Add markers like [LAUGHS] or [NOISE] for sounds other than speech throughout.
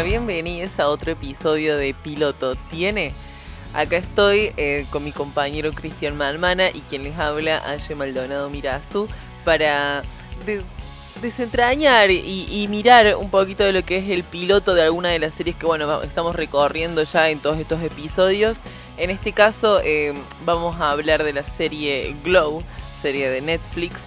Bienvenidos a otro episodio de Piloto Tiene. Acá estoy eh, con mi compañero Cristian Malmana y quien les habla, Aye Maldonado Mirazú, para desentrañar y, mirar un poquito de lo que es el piloto de alguna de las series que bueno estamos recorriendo ya en todos estos episodios. En este caso eh, vamos a hablar de la serie Glow, serie de Netflix.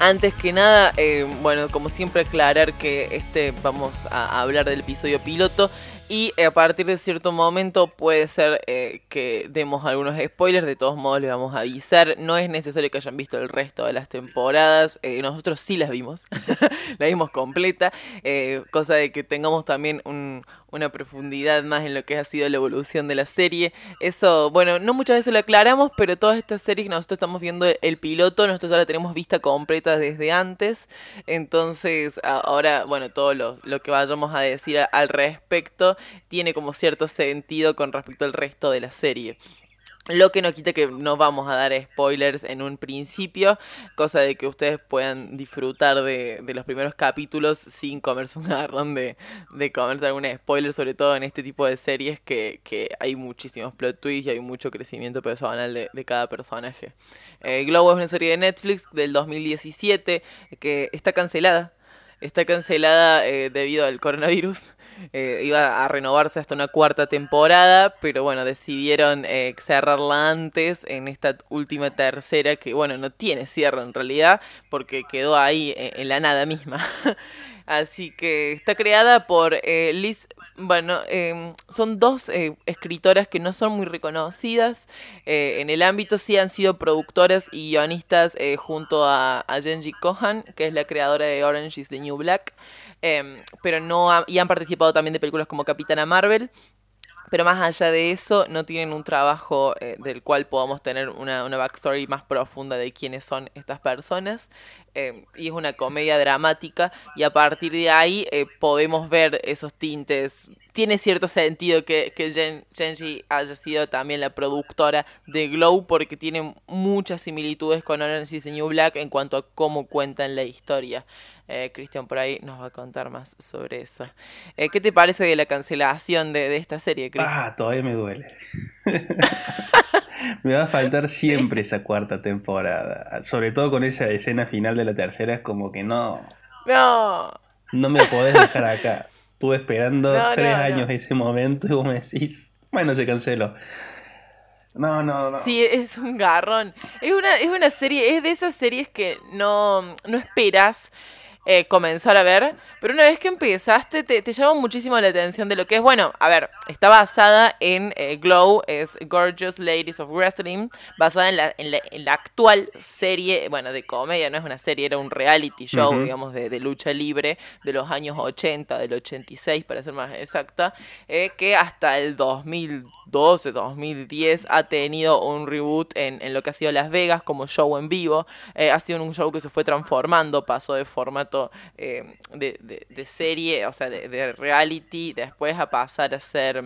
Antes que nada, eh, bueno, como siempre aclarar que este vamos a hablar del episodio piloto y a partir de cierto momento puede ser eh, que demos algunos spoilers, de todos modos les vamos a avisar. No es necesario que hayan visto el resto de las temporadas, eh, nosotros sí las vimos, [LAUGHS] la vimos completa, cosa de que tengamos también una profundidad más en lo que ha sido la evolución de la serie. Eso, bueno, no muchas veces lo aclaramos, pero todas estas series que nosotros estamos viendo el piloto, nosotros ya la tenemos vista completa desde antes. Entonces, ahora, bueno, todo lo, lo que vayamos a decir al respecto tiene como cierto sentido con respecto al resto de la serie. Lo que no quita que no vamos a dar spoilers en un principio, cosa de que ustedes puedan disfrutar de, los primeros capítulos sin comerse un garrón de, de comerse algún spoiler, sobre todo en este tipo de series que, hay muchísimos plot twists y hay mucho crecimiento personal de, de cada personaje. Eh, Globo es una serie de Netflix del 2017 que está cancelada. Está cancelada eh, debido al coronavirus. Eh, iba a renovarse hasta una cuarta temporada, pero bueno, decidieron eh, cerrarla antes en esta última tercera, que bueno, no tiene cierre en realidad, porque quedó ahí eh, en, la nada misma. [LAUGHS] Así que está creada por Liz, bueno, em, son dos escritoras que no son muy reconocidas. en el ámbito sí han sido productoras y guionistas junto a, a Genji Kohan, que es la creadora de Orange is the New Black. Em, pero no y han participado también de películas como Capitana Marvel. Pero más allá de eso, no tienen un trabajo eh, del cual podamos tener una, una, backstory más profunda de quiénes son estas personas. Em, y es una comedia dramática y a partir de ahí eh, podemos ver esos tintes. Tiene cierto sentido que, Genji haya sido también la productora de Glow porque tiene muchas similitudes con Orange is the New Black en cuanto a cómo cuentan la historia. Eh, Cristian por ahí nos va a contar más sobre eso. Eh, ¿Qué te parece de la cancelación de, esta serie, Cristian? Ah, todavía me duele. [LAUGHS] me va a faltar siempre esa cuarta temporada. Sobre todo con esa escena final de la tercera, es como que no. No. No me podés dejar acá. Estuve esperando [LAUGHS] tres años ese momento y vos me decís, bueno, se canceló. No, no, no. Sí, es un garrón. Es una, es una serie, es de esas series que no, no esperas eh, comenzar a ver, pero una vez que empezaste te, te, llama muchísimo la atención de lo que es, bueno, a ver, está basada en eh, Glow, es Gorgeous Ladies of Wrestling, basada en la, en la, actual serie, bueno, de comedia, no es una serie, era un reality show, digamos, de, de, lucha libre de los años 80, del 86 para ser más exacta, eh, que hasta el 2012, 2010 ha tenido un reboot en, en, lo que ha sido Las Vegas como show en vivo, ha sido un show que se fue transformando, pasó de formato eh, de, serie, o sea, de, reality, después a pasar a ser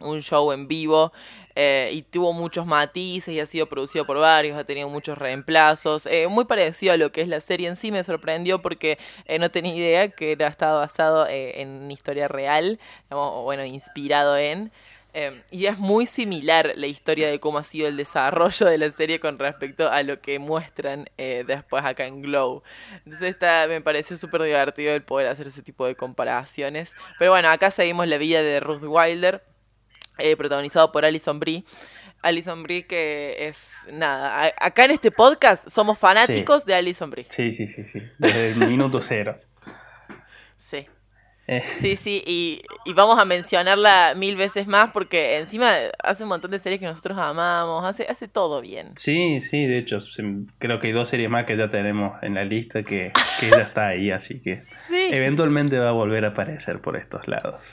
un show en vivo eh, y tuvo muchos matices y ha sido producido por varios, ha tenido muchos reemplazos, eh, muy parecido a lo que es la serie en sí, me sorprendió porque no tenía idea que era estado basado en historia real, o bueno, inspirado en... Y es muy similar la historia de cómo ha sido el desarrollo de la serie con respecto a lo que muestran eh, después acá en Glow. Entonces está, me pareció súper divertido el poder hacer ese tipo de comparaciones. Pero bueno, acá seguimos la vida de Ruth Wilder, eh, protagonizado por Alison Brie. Alison Brie que es nada, acá en este podcast somos fanáticos de Alison Brie. Sí, sí, sí, sí, desde el minuto cero. Sí. Eh. Sí, sí, y, vamos a mencionarla mil veces más porque encima hace un montón de series que nosotros amamos, hace, hace todo bien. Sí, sí, de hecho, creo que hay dos series más que ya tenemos en la lista que, que ya está ahí, así que eventualmente va a volver a aparecer por estos lados.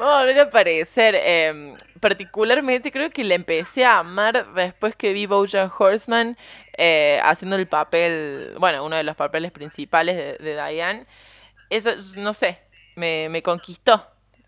Va a volver a aparecer, em, particularmente creo que la empecé a amar después que vi Bojack Horseman eh, haciendo el papel, bueno, uno de los papeles principales de, de Diane. Eso, no sé, me, me conquistó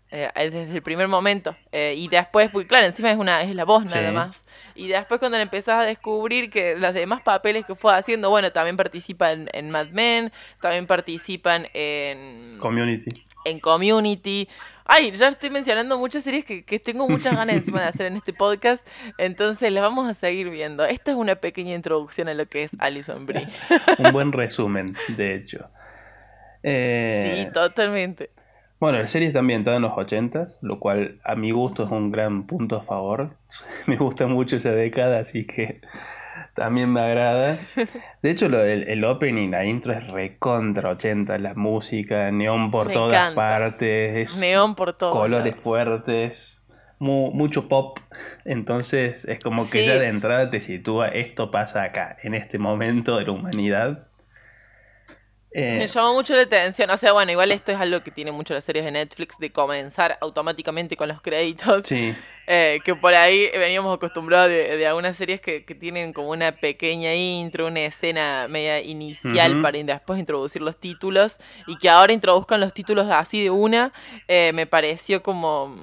eh, desde el primer momento. Eh, y después, porque claro, encima es una es la voz nada más. Y después cuando le empezás a descubrir que los demás papeles que fue haciendo, bueno, también participan en Mad Men, también participan en Community. En Community. Ay, ya estoy mencionando muchas series que, tengo muchas ganas encima de hacer en este podcast, entonces las vamos a seguir viendo. Esta es una pequeña introducción a lo que es Alison Brie. [LAUGHS] Un buen resumen, de hecho. Eh, sí, totalmente. Bueno, la serie está ambientada en los 80, lo cual a mi gusto es un gran punto a favor. [LAUGHS] Me gusta mucho esa década, así que también me agrada. [LAUGHS] De hecho, lo, el, el, opening, la intro es recontra 80, la música, neón por todas partes, neón por todos colores fuertes, mucho pop. Entonces es como que ya de entrada te sitúa, esto pasa acá, en este momento de la humanidad. Me eh, llamó mucho la atención. O sea, bueno, igual esto es algo que tiene mucho las series de Netflix de comenzar automáticamente con los créditos. Sí. Eh, que por ahí veníamos acostumbrados de, algunas series que, tienen como una pequeña intro, una escena media inicial para después introducir los títulos. Y que ahora introduzcan los títulos así de una, eh, me pareció como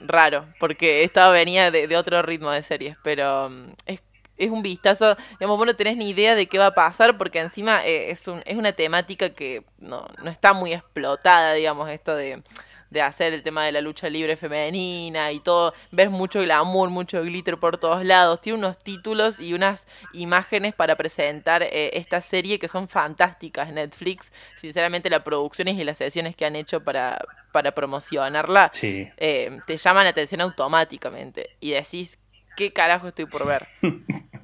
raro. Porque estaba venía de, de, otro ritmo de series. Pero mm, es es un vistazo, digamos, vos no tenés ni idea de qué va a pasar porque encima eh, es, un, es una temática que no, no está muy explotada, digamos, esto de, de, hacer el tema de la lucha libre femenina y todo, ves mucho glamour, mucho glitter por todos lados, tiene unos títulos y unas imágenes para presentar eh, esta serie que son fantásticas, Netflix, sinceramente las producciones y las sesiones que han hecho para, para promocionarla eh, te llaman la atención automáticamente. Y decís ¿qué carajo estoy por ver? [LAUGHS]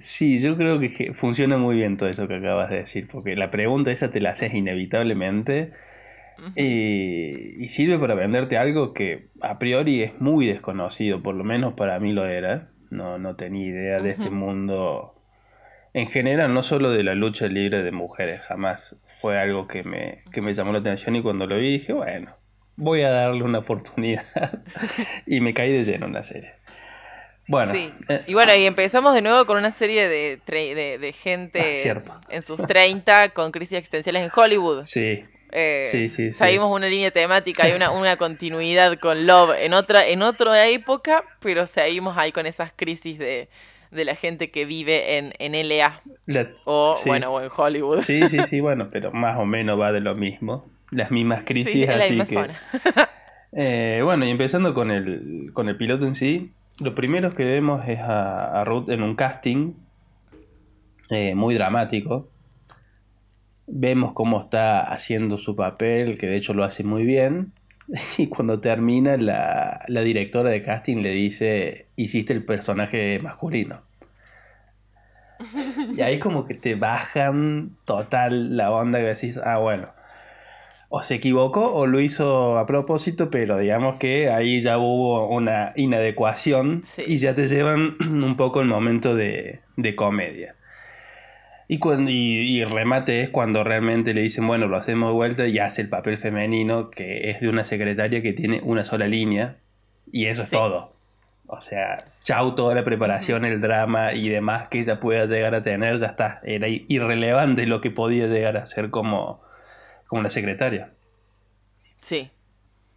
Sí, yo creo que funciona muy bien todo eso que acabas de decir, porque la pregunta esa te la haces inevitablemente y, sirve para venderte algo que a priori es muy desconocido, por lo menos para mí lo era. No, no tenía idea de este mundo en general, no solo de la lucha libre de mujeres, jamás fue algo que me, que me llamó la atención y cuando lo vi dije, bueno, voy a darle una oportunidad [LAUGHS] [LAUGHS] y me caí de lleno en la serie. Bueno. Sí. Eh, y bueno, y empezamos de nuevo con una serie de, de, gente ah, en sus 30 con crisis existenciales en Hollywood. Sí. Eh, sí, sí, Seguimos una línea temática y una, una continuidad con Love en otra, en otra época, pero seguimos ahí con esas crisis de, de la gente que vive en, en LA. o bueno, o en Hollywood. Sí, sí, sí, bueno, pero más o menos va de lo mismo. Las mismas crisis, así que. Eh, bueno, y empezando con el, con el piloto en sí, lo primero que vemos es a, Ruth en un casting eh, muy dramático. Vemos cómo está haciendo su papel, que de hecho lo hace muy bien. [LAUGHS] Y cuando termina, la, directora de casting le dice, hiciste el personaje masculino. [LAUGHS] Y ahí como que te bajan total la onda que decís, ah, bueno, o se equivocó o lo hizo a propósito, pero digamos que ahí ya hubo una inadecuación y ya te llevan [CLEARS THROAT] un poco el momento de, comedia. Y, cuando, y, remate es cuando realmente le dicen, bueno, lo hacemos de vuelta y hace el papel femenino, que es de una secretaria que tiene una sola línea, y eso es todo. O sea, chau toda la preparación, el drama y demás que ella pueda llegar a tener, ya está. Era irrelevante lo que podía llegar a ser como, como la secretaria. Sí.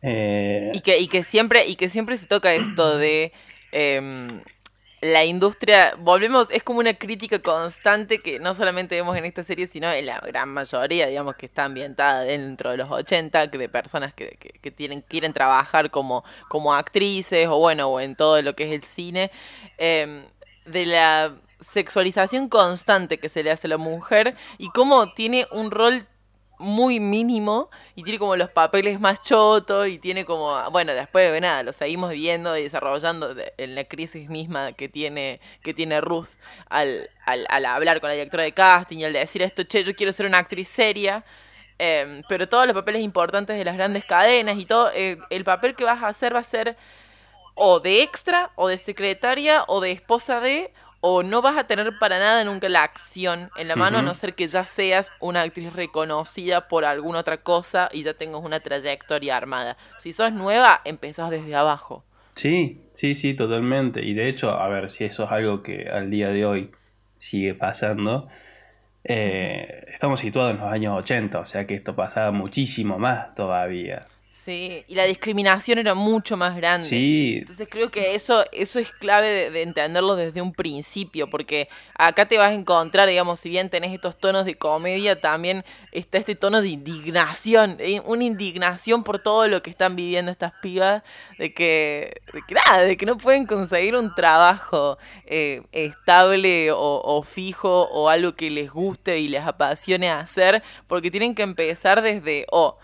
Eh, y, que, y, que siempre, y que siempre se toca esto de em, la industria, volvemos, es como una crítica constante que no solamente vemos en esta serie, sino en la gran mayoría, digamos, que está ambientada dentro de los 80, de personas que, que, tienen, quieren trabajar como, como actrices o bueno, o en todo lo que es el cine, em, de la sexualización constante que se le hace a la mujer y cómo tiene un rol muy mínimo y tiene como los papeles más chotos y tiene como, bueno, después de nada, lo seguimos viendo y desarrollando en la crisis misma que tiene, que tiene Ruth al, al, hablar con la directora de casting y al decir esto, che, yo quiero ser una actriz seria. Em, pero todos los papeles importantes de las grandes cadenas y todo, eh, el papel que vas a hacer va a ser o de extra, o de secretaria, o de esposa de, o no vas a tener para nada nunca la acción en la mano, a no ser que ya seas una actriz reconocida por alguna otra cosa y ya tengas una trayectoria armada. Si sos nueva, empezás desde abajo. Sí, sí, sí, totalmente. Y de hecho, a ver, si eso es algo que al día de hoy sigue pasando, eh, estamos situados en los años 80, o sea que esto pasaba muchísimo más todavía. Sí, y la discriminación era mucho más grande. Sí. Entonces creo que eso, eso es clave de, entenderlo desde un principio, porque acá te vas a encontrar, digamos, si bien tenés estos tonos de comedia, también está este tono de indignación, una indignación por todo lo que están viviendo estas pibas, de que, de que nada, de que no pueden conseguir un trabajo eh, estable o, o fijo o algo que les guste y les apasione hacer, porque tienen que empezar desde, oh,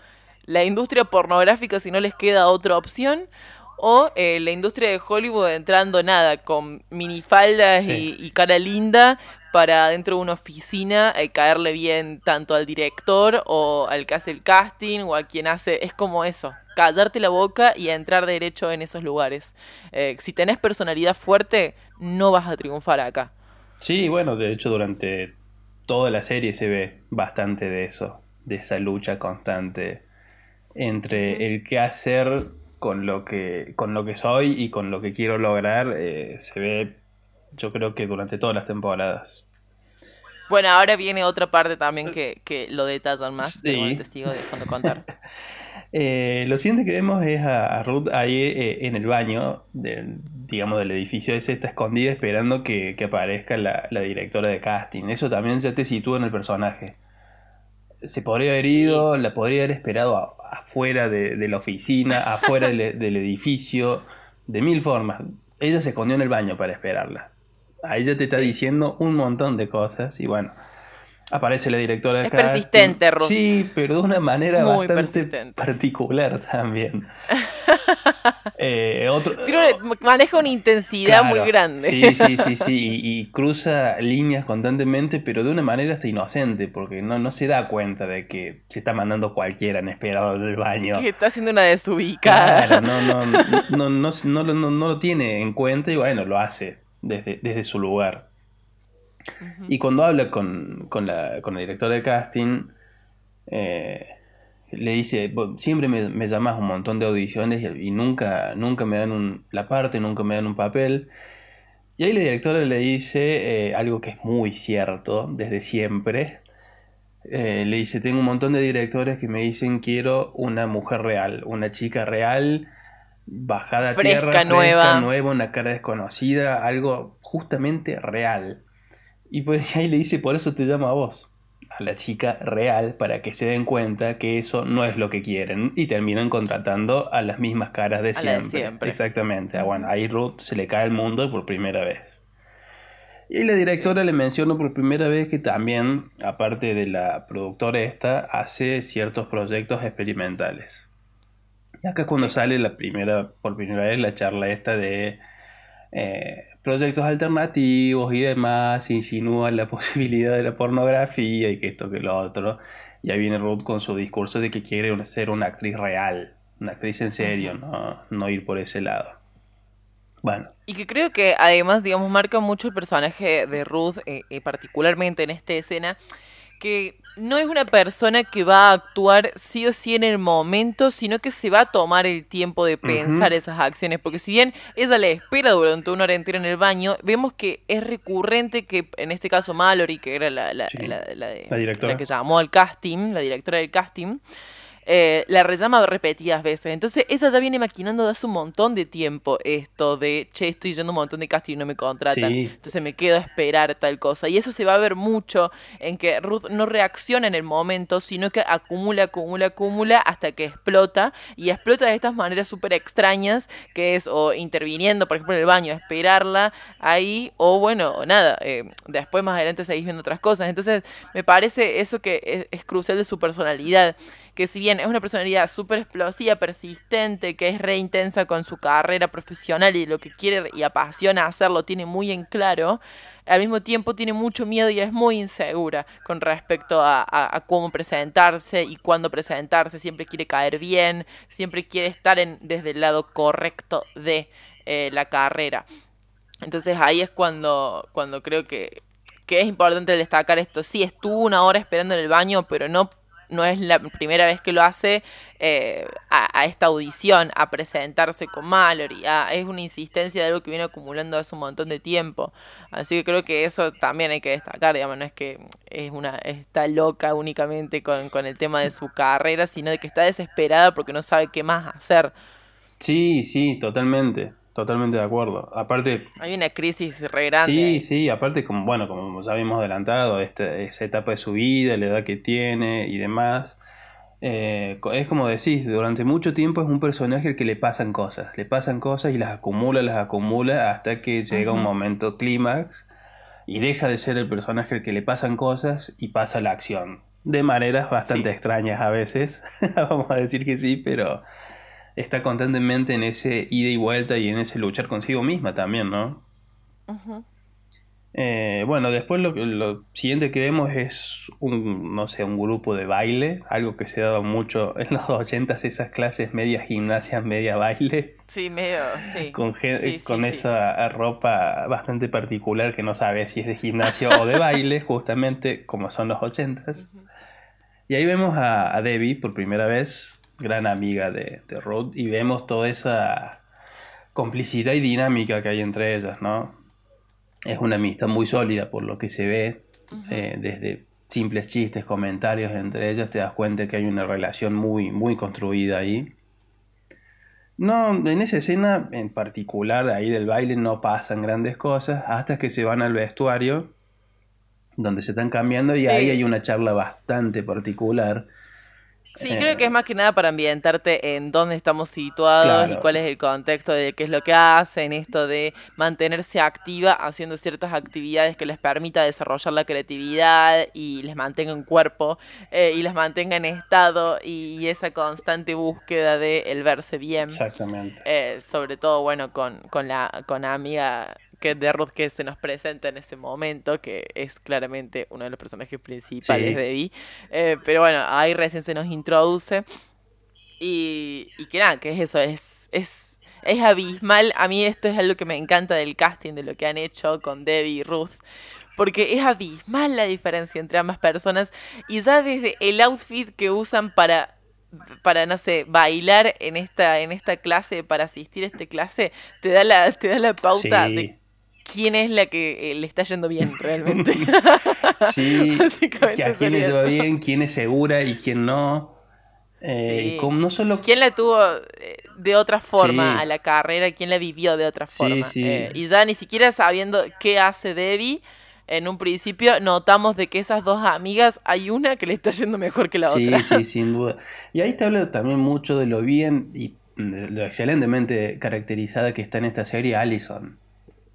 la industria pornográfica si no les queda otra opción o eh, la industria de Hollywood entrando nada con minifaldas y, cara linda para dentro de una oficina eh, caerle bien tanto al director o al que hace el casting o a quien hace es como eso callarte la boca y entrar derecho en esos lugares. Eh, si tenés personalidad fuerte no vas a triunfar acá. Sí bueno de hecho durante toda la serie se ve bastante de eso de esa lucha constante entre el qué hacer con lo que, con lo que soy y con lo que quiero lograr, eh, se ve, yo creo que durante todas las temporadas. Bueno, ahora viene otra parte también que, que lo detallan más, sí. te sigo dejando contar. [LAUGHS] eh, lo siguiente que vemos es a, Ruth ahí eh, en el baño, digamos, del edificio ese, está escondida esperando que, que aparezca la, la, directora de casting. Eso también ya te sitúa en el personaje se podría haber ido, la podría haber esperado afuera de, la oficina, [LAUGHS] afuera del, edificio, de mil formas. Ella se escondió en el baño para esperarla. Ahí ella te está diciendo un montón de cosas y bueno, aparece la directora de Es persistente, Ruth. Sí, pero de una manera bastante particular también. [LAUGHS] eh, otro, maneja una intensidad muy grande. Sí, sí, sí, sí, y, cruza líneas constantemente, pero de una manera hasta inocente, porque no, no se da cuenta de que se está mandando cualquiera en esperado del baño. Que está haciendo una desubicada. Claro, no, no, no, no, no, no, lo tiene en cuenta y bueno, lo hace desde, desde su lugar. Y cuando habla con, con, la, con la directora de casting, eh, le dice, siempre me, me, llamas un montón de audiciones y, nunca, nunca me dan un, la parte, nunca me dan un papel. Y ahí la directora le dice eh, algo que es muy cierto desde siempre. Eh, le dice, tengo un montón de directores que me dicen quiero una mujer real, una chica real, bajada a tierra, fresca, nueva. nueva, una cara desconocida, algo justamente real. Y pues [LAUGHS] ahí le dice, por eso te llamo a vos, a la chica real, para que se den cuenta que eso no es lo que quieren y terminan contratando a las mismas caras de, siempre. Exactamente. Ah, bueno, ahí Ruth se le cae el mundo por primera vez. Y la directora le mencionó por primera vez que también, aparte de la productora esta, hace ciertos proyectos experimentales. Y acá es cuando sale la primera, por primera vez la charla esta de eh, proyectos alternativos y demás, insinúan la [LAUGHS] posibilidad de la pornografía y que esto que lo otro. Y ahí viene Ruth con su discurso de que quiere ser una actriz real, una actriz en serio, no, no ir por ese lado. Bueno. Y que creo que además, digamos, marca mucho el personaje de Ruth, eh, eh, particularmente en esta escena, que no es una persona que va a actuar sí o sí en el momento, sino que se va a tomar el tiempo de pensar esas acciones. Porque si bien ella le espera durante una hora entera en el baño, vemos que es recurrente que en este caso Mallory, que era la, la, la que llamó al casting, la directora del casting, eh, la rellama repetidas veces. Entonces ella ya viene maquinando de hace un montón de tiempo esto de, che, estoy yendo un montón de casting y no me contratan. Entonces me quedo a esperar tal cosa. Y eso se va a ver mucho en que Ruth no reacciona en el momento, sino que acumula, acumula, acumula hasta que explota. Y explota de estas maneras súper extrañas, que es o interviniendo, por ejemplo, en el baño, esperarla ahí, o bueno, nada, eh, después más adelante seguís viendo otras cosas. Entonces me parece eso que es, es crucial de su personalidad que si bien es una personalidad súper explosiva, persistente, que es re intensa con su carrera profesional y lo que quiere y apasiona hacerlo tiene muy en claro, al mismo tiempo tiene mucho miedo y es muy insegura con respecto a, cómo presentarse y cuándo presentarse, siempre quiere caer bien, siempre quiere estar en, desde el lado correcto de eh, la carrera. Entonces ahí es cuando, cuando creo que, que es importante destacar esto. Sí, estuvo una hora esperando en el baño, pero no no es la primera vez que lo hace eh, a, esta audición, a presentarse con Mallory. es una insistencia de algo que viene acumulando hace un montón de tiempo. Así que creo que eso también hay que destacar, digamos, no es que es una está loca únicamente con, con el tema de su carrera, sino de que está desesperada porque no sabe qué más hacer. Sí, sí, totalmente. Totalmente de acuerdo. Aparte. Hay una crisis re grande. Sí, sí, aparte, como, bueno, como ya habíamos adelantado, este, esa etapa de su vida, la edad que tiene y demás. Eh, es como decís, durante mucho tiempo es un personaje al que le pasan cosas. Le pasan cosas y las acumula, las acumula hasta que llega un momento clímax y deja de ser el personaje al que le pasan cosas y pasa la acción. De maneras bastante extrañas a veces. [LAUGHS] Vamos a decir que sí, pero está constantemente en ese ida y vuelta y en ese luchar consigo misma también, ¿no? Eh, bueno, después lo, lo, siguiente que vemos es un, no sé, un grupo de baile, algo que se daba mucho en los ochentas, esas clases media gimnasia, media baile. Sí, medio, sí. Con, con esa ropa bastante particular que no sabe si es de gimnasio o de baile, [LAUGHS] justamente como son los ochentas. Y ahí vemos a, a Debbie por primera vez, gran amiga de, de Ruth, y vemos toda esa complicidad y dinámica que hay entre ellas, ¿no? Es una amistad muy sólida por lo que se ve, eh, desde simples chistes, comentarios entre ellas, te das cuenta que hay una relación muy, muy construida ahí. No, en esa escena en particular, ahí del baile, no pasan grandes cosas hasta que se van al vestuario, donde se están cambiando, y ahí hay una charla bastante particular Sí, creo que es más que nada para ambientarte en dónde estamos situados y cuál es el contexto de qué es lo que hacen, esto de mantenerse activa haciendo ciertas actividades que les permita desarrollar la creatividad y les mantenga en cuerpo eh, y les mantenga en estado y, esa constante búsqueda de el verse bien. Exactamente. Eh, sobre todo, bueno, con, con la con amiga que de Ruth que se nos presenta en ese momento, que es claramente uno de los personajes principales de Vi. Eh, pero bueno, ahí recién se nos introduce. Y, y que nada, que es eso, es, es, es abismal. A mí esto es algo que me encanta del casting, de lo que han hecho con Debbie y Ruth. Porque es abismal la diferencia entre ambas personas. Y ya desde el outfit que usan para para no sé bailar en esta en esta clase para asistir a esta clase te da la te da la pauta de quién es la que eh, le está yendo bien realmente. [LAUGHS] sí, [LAUGHS] que a quién le lleva bien, quién es segura y quién no. Eh, no solo... ¿Quién la tuvo eh, de otra forma a la carrera? ¿Quién la vivió de otra forma? y ya ni siquiera sabiendo qué hace Debbie, en un principio notamos de que esas dos amigas hay una que le está yendo mejor que la otra. Sí, sí, sin duda. Y ahí te habla también mucho de lo bien y lo excelentemente caracterizada que está en esta serie Allison.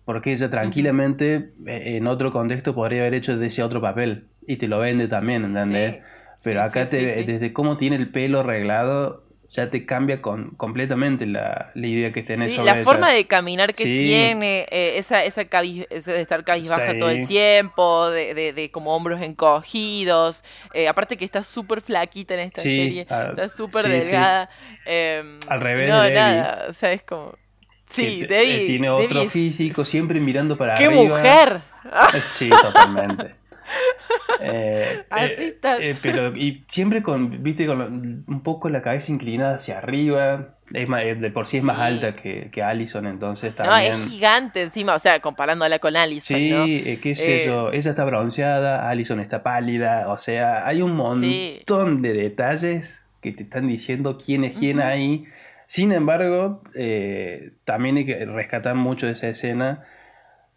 Porque ella tranquilamente eh, en otro contexto podría haber hecho de ese otro papel y te lo vende también, ¿entendés? Pero acá te, desde cómo tiene el pelo arreglado ya te cambia con, completamente la, idea que tenés sí, la forma de caminar que tiene, eh, esa, esa, de estar cabizbaja todo el tiempo, de, de, como hombros encogidos, eh, aparte que está súper flaquita en esta serie, ah, está súper delgada. Em, Al revés. No, nada, o sea, es como... Sí, Debbie. Tiene otro físico, siempre mirando para ¡Qué arriba. ¡Qué mujer! Sí, totalmente. [LAUGHS] Eh, Así eh, estás. Eh, pero, y siempre con, viste, con un poco la cabeza inclinada hacia arriba. Es de por sí es más alta que, que Allison, entonces también. No, es gigante encima, o sea, comparándola con Allison. Sí, qué sé yo. Ella está bronceada, Allison está pálida. O sea, hay un montón de detalles que te están diciendo quién es quién ahí sin embargo, eh, también hay que rescatar mucho de esa escena,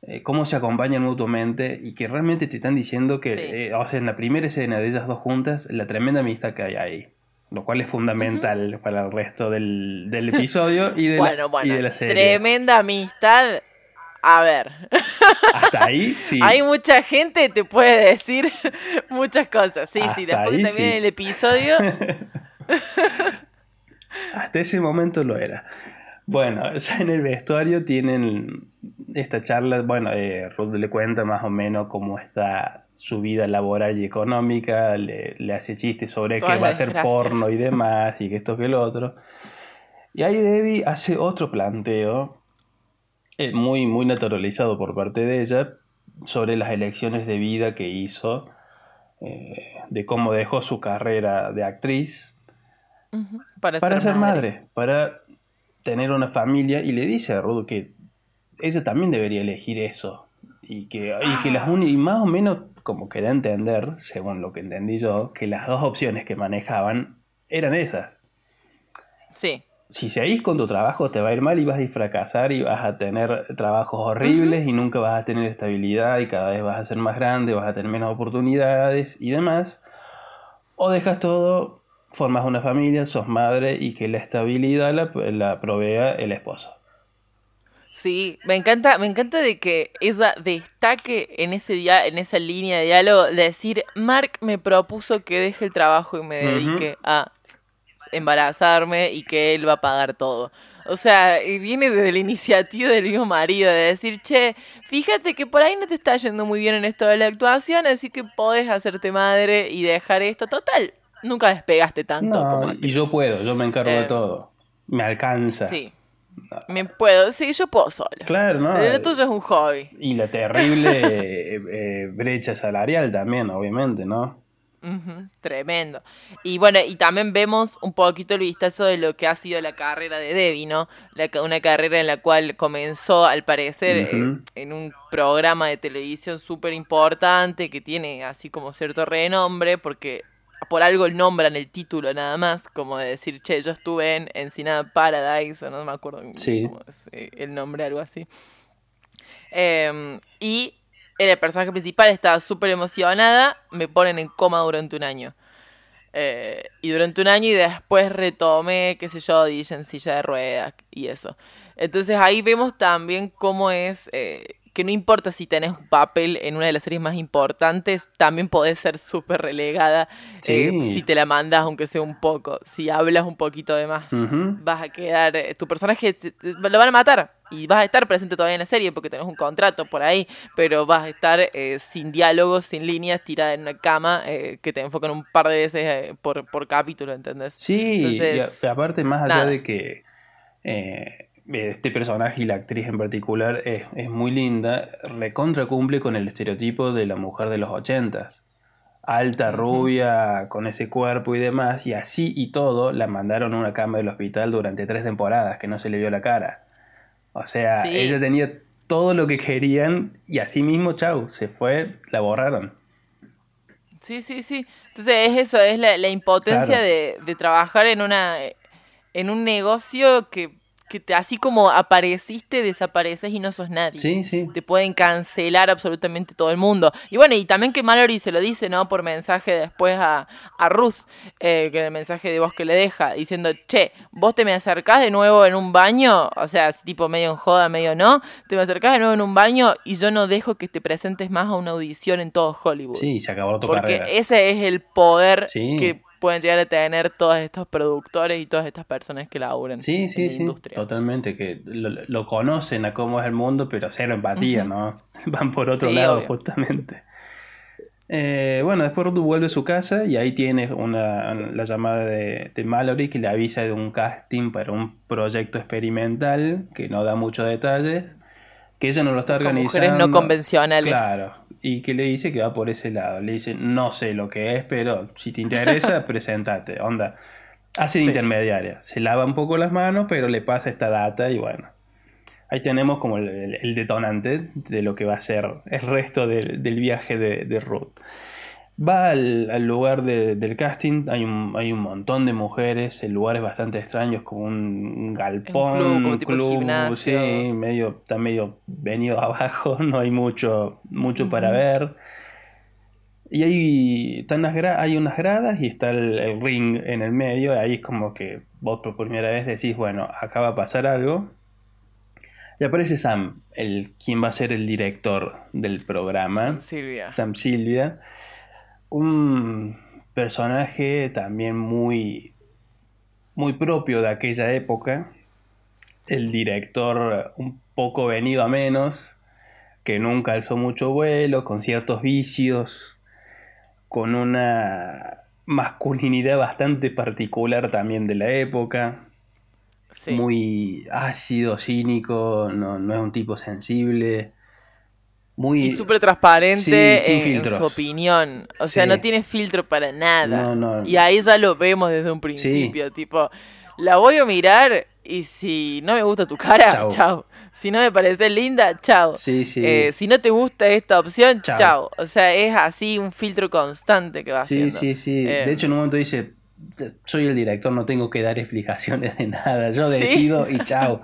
eh, cómo se acompañan mutuamente y que realmente te están diciendo que, eh, o sea, en la primera escena de ellas dos juntas, la tremenda amistad que hay ahí. Lo cual es fundamental para el resto del, [LAUGHS] episodio y de, la, y de la serie. Tremenda amistad. A ver. Hasta ahí sí. [LAUGHS] Hay mucha gente que te puede decir [LAUGHS] muchas cosas. Sí, sí, después termine el episodio. Hasta ese momento lo era. Bueno, [LAUGHS] ya en el vestuario tienen esta charla, bueno, eh, Ruth le cuenta más o menos cómo está su vida laboral y económica, le, hace chistes sobre que va a ser porno y demás, y que esto que lo otro. Y ahí Debbie hace otro planteo, eh, muy, muy naturalizado por parte de ella, sobre las elecciones de vida que hizo eh, de cómo dejó su carrera de actriz para, ser, madre. para tener una familia y le dice a Ruth que ella también debería elegir eso y que, y que las y más o menos como que da a entender, según lo que entendí yo, que las dos opciones que manejaban eran esas. Sí. Si seguís con tu trabajo te va a ir mal y vas a fracasar y vas a tener trabajos horribles y nunca vas a tener estabilidad y cada vez vas a ser más grande, vas a tener menos oportunidades y demás. O dejas todo, formas una familia, sos madre y que la estabilidad la, la provea el esposo. Sí, me encanta, me encanta de que ella destaque en ese día, en esa línea de diálogo, de decir, Mark me propuso que deje el trabajo y me dedique a embarazarme y que él va a pagar todo. O sea, viene desde la iniciativa del mismo marido de decir, che, fíjate que por ahí no te está yendo muy bien en esto de la actuación, así que podés hacerte madre y dejar esto. Total, nunca despegaste tanto como Y yo puedo, yo me encargo de eh, todo. Me alcanza. Sí. Me puedo, sí, yo puedo solo. Claro, ¿no? Lo tuyo es un hobby. Y la terrible [LAUGHS] eh, eh, brecha salarial también, obviamente, ¿no? tremendo. Y bueno, y también vemos un poquito el vistazo de lo que ha sido la carrera de Debbie, ¿no? una carrera en la cual comenzó, al parecer, eh, en un programa de televisión súper importante que tiene así como cierto renombre, porque por algo nombran el título nada más, como de decir, che, yo estuve en Encinada Paradise, o no me acuerdo eh, el nombre, algo así. Em, y el personaje principal estaba súper emocionada, me ponen en coma durante un año. Eh, y durante un año y después retomé, qué sé yo, dije en silla de ruedas y eso. Entonces ahí vemos también cómo es eh, que no importa si tenés un papel en una de las series más importantes, también podés ser súper relegada eh, si te la mandas, aunque sea un poco. Si hablas un poquito de más, vas a quedar. Eh, tu personaje lo van a matar y vas a estar presente todavía en la serie porque tenés un contrato por ahí, pero vas a estar eh, sin diálogos, sin líneas, tirada en una cama que te enfocan un par de veces por, por capítulo, ¿entendés? Sí, y aparte, más allá de que este personaje y la actriz en particular es, muy linda, recontra cumple con el estereotipo de la mujer de los ochentas. Alta, rubia, con ese cuerpo y demás, y así y todo la mandaron a una cama del hospital durante tres temporadas, que no se le vio la cara. O sea, ella tenía todo lo que querían y así mismo, chau, se fue, la borraron. Sí, sí, sí. Entonces es eso, es la, impotencia de, de trabajar en una en un negocio que que te, así como apareciste, desapareces y no sos nadie. Sí, sí. Te pueden cancelar absolutamente todo el mundo. Y bueno, y también que Mallory se lo dice, ¿no? Por mensaje después a, a Ruth, eh, que el mensaje de voz que le deja, diciendo, che, vos te me acercás de nuevo en un baño, o sea, tipo medio en joda, medio no, te me acercás de nuevo en un baño y yo no dejo que te presentes más a una audición en todo Hollywood. Sí, se acabó tu Porque ese es el poder que pueden llegar a tener todos estos productores y todas estas personas que laburan sí, sí, sí, Totalmente, que lo, conocen a cómo es el mundo, pero cero empatía, ¿no? [LAUGHS] Van por otro lado, justamente. Eh, bueno, después Ruth vuelve a su casa y ahí tiene una, la llamada de, de, Mallory que le avisa de un casting para un proyecto experimental que no da muchos detalles, que ella no lo está organizando. Mujeres no convencionales. Claro, y que le dice que va por ese lado. Le dice, no sé lo que es, pero si te interesa, [LAUGHS] presentate. Onda, hace intermediaria. Se lava un poco las manos, pero le pasa esta data y bueno. Ahí tenemos como el, detonante de lo que va a ser el resto del viaje de, de Ruth. Va al, lugar del casting, hay un, hay un montón de mujeres, el lugar es bastante extraño, es como un galpón, un club, sí, medio, está medio venido [LAUGHS] abajo, no hay mucho, mucho para ver. Y hay, están las hay unas gradas y está el, ring en el medio, ahí es como que vos por primera vez decís, bueno, acá va a pasar algo. Y aparece Sam, el, quien va a ser el director del programa. Sam Silvia. Sam Silvia un personaje también muy, muy propio de aquella época, el director un poco venido a menos, que nunca alzó mucho vuelo, con ciertos vicios, con una masculinidad bastante particular también de la época, muy ácido, cínico, no, no es un tipo sensible muy... Y súper transparente Sí, en, su opinión. O sea, Sí. no tiene filtro para nada. No, no. Y ahí ya lo vemos desde un principio. Tipo, la voy a mirar y si no me gusta tu cara, chao. Si no me parece linda, chao. Sí, sí. Eh, si no te gusta esta opción, Chao. chao. O sea, es así un filtro constante que va Sí, haciendo. sí, sí. Eh, De hecho, en un momento dice, soy el director, no tengo que dar explicaciones de nada, yo Sí. decido y [LAUGHS] chao.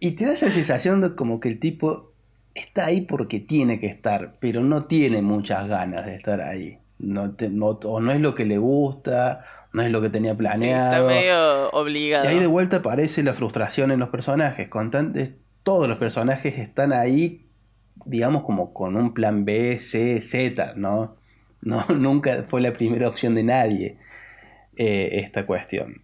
Y te da esa sensación de como que el tipo está ahí porque tiene que estar, pero no tiene muchas ganas de estar ahí. No te- no- o no es lo que le gusta, no es lo que tenía sí, está planeado. medio y obligado. ahí de vuelta aparece la frustración en los personajes. Constantes, todos los personajes están ahí, digamos, como con un plan B, C, Z, ¿no? No, [LAUGHS] nunca fue la primera opción de nadie eh, esta cuestión.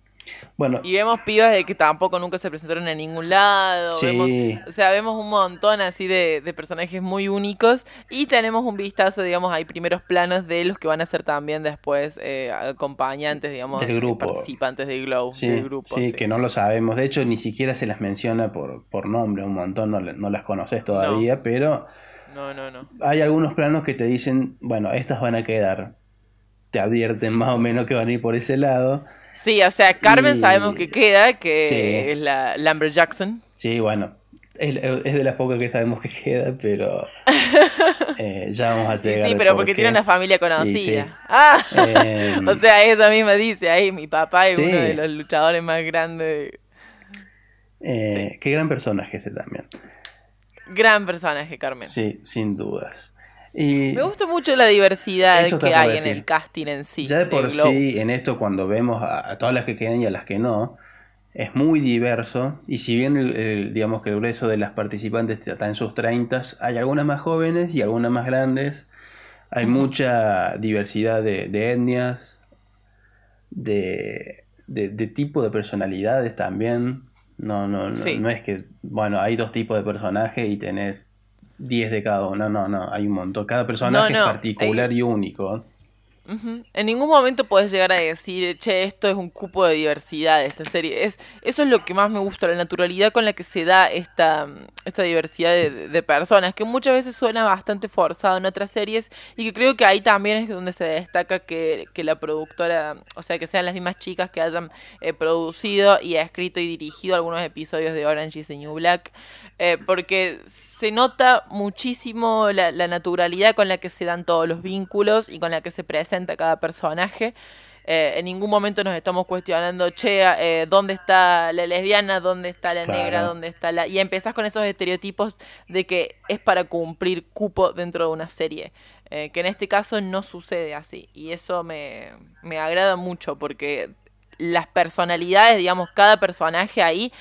Bueno, Y vemos pibas de que tampoco nunca se presentaron en ningún lado. sí, Vemos, o sea, vemos un montón así de, de personajes muy únicos. Y tenemos un vistazo, digamos, hay primeros planos de los que van a ser también después eh, acompañantes, digamos, Del grupo. participantes del Glow, sí, del grupo. sí, sí. que no lo sabemos. De hecho, ni siquiera se las menciona por, por nombre, un montón, no, no las conoces todavía, pero No, no, no. hay algunos planos que te dicen, bueno, estas van a quedar. Te advierten más o menos que van a ir por ese lado. Sí, o sea, Carmen Y- sabemos que queda, que Sí. es la Lambert Jackson. Sí, bueno, es, es de las pocas que sabemos que queda, pero [LAUGHS] eh, ya vamos a llegar. sí, pero por porque qué. tiene una familia conocida. sí. [LAUGHS] Ah, Eh, [LAUGHS] o sea, ella misma dice, ahí mi papá es uno de los luchadores más grandes. eh, Qué gran personaje ese también. Gran personaje, Carmen. Sí, sin dudas. Y Me gusta mucho la diversidad que hay en el casting en sí. ya de por sí, en esto, cuando vemos a, a todas las que quedan y a las que no, es muy diverso. Y si bien, el, el- digamos que el grueso de las participantes está en sus 30, hay algunas más jóvenes y algunas más grandes. Hay mucha diversidad de, de etnias, de, de, de tipo de personalidades también. No, no, no, Sí. no es que, bueno, hay dos tipos de personajes y tenés 10 de cada uno. No, no, hay un montón. Cada personaje no, es particular hay- y único. En ningún momento puedes llegar a decir, che, esto es un cupo de diversidad esta serie. Es, eso es lo que más me gusta, la naturalidad con la que se da esta, esta diversidad de, de personas, que muchas veces suena bastante forzado en otras series y que creo que ahí también es donde se destaca que, que la productora, o sea, que sean las mismas chicas que hayan eh, producido y escrito y dirigido algunos episodios de Orange is the New Black, eh, porque se nota muchísimo la, la naturalidad con la que se dan todos los vínculos y con la que se presenta cada personaje. Eh, en ningún momento nos estamos cuestionando, che, eh, ¿dónde está la lesbiana? ¿Dónde está la Claro. negra? ¿Dónde está la...? Y empezás con esos estereotipos de que es para cumplir cupo dentro de una serie. Eh, que en este caso no sucede así. Y eso me, me agrada mucho porque las personalidades, digamos, cada personaje ahí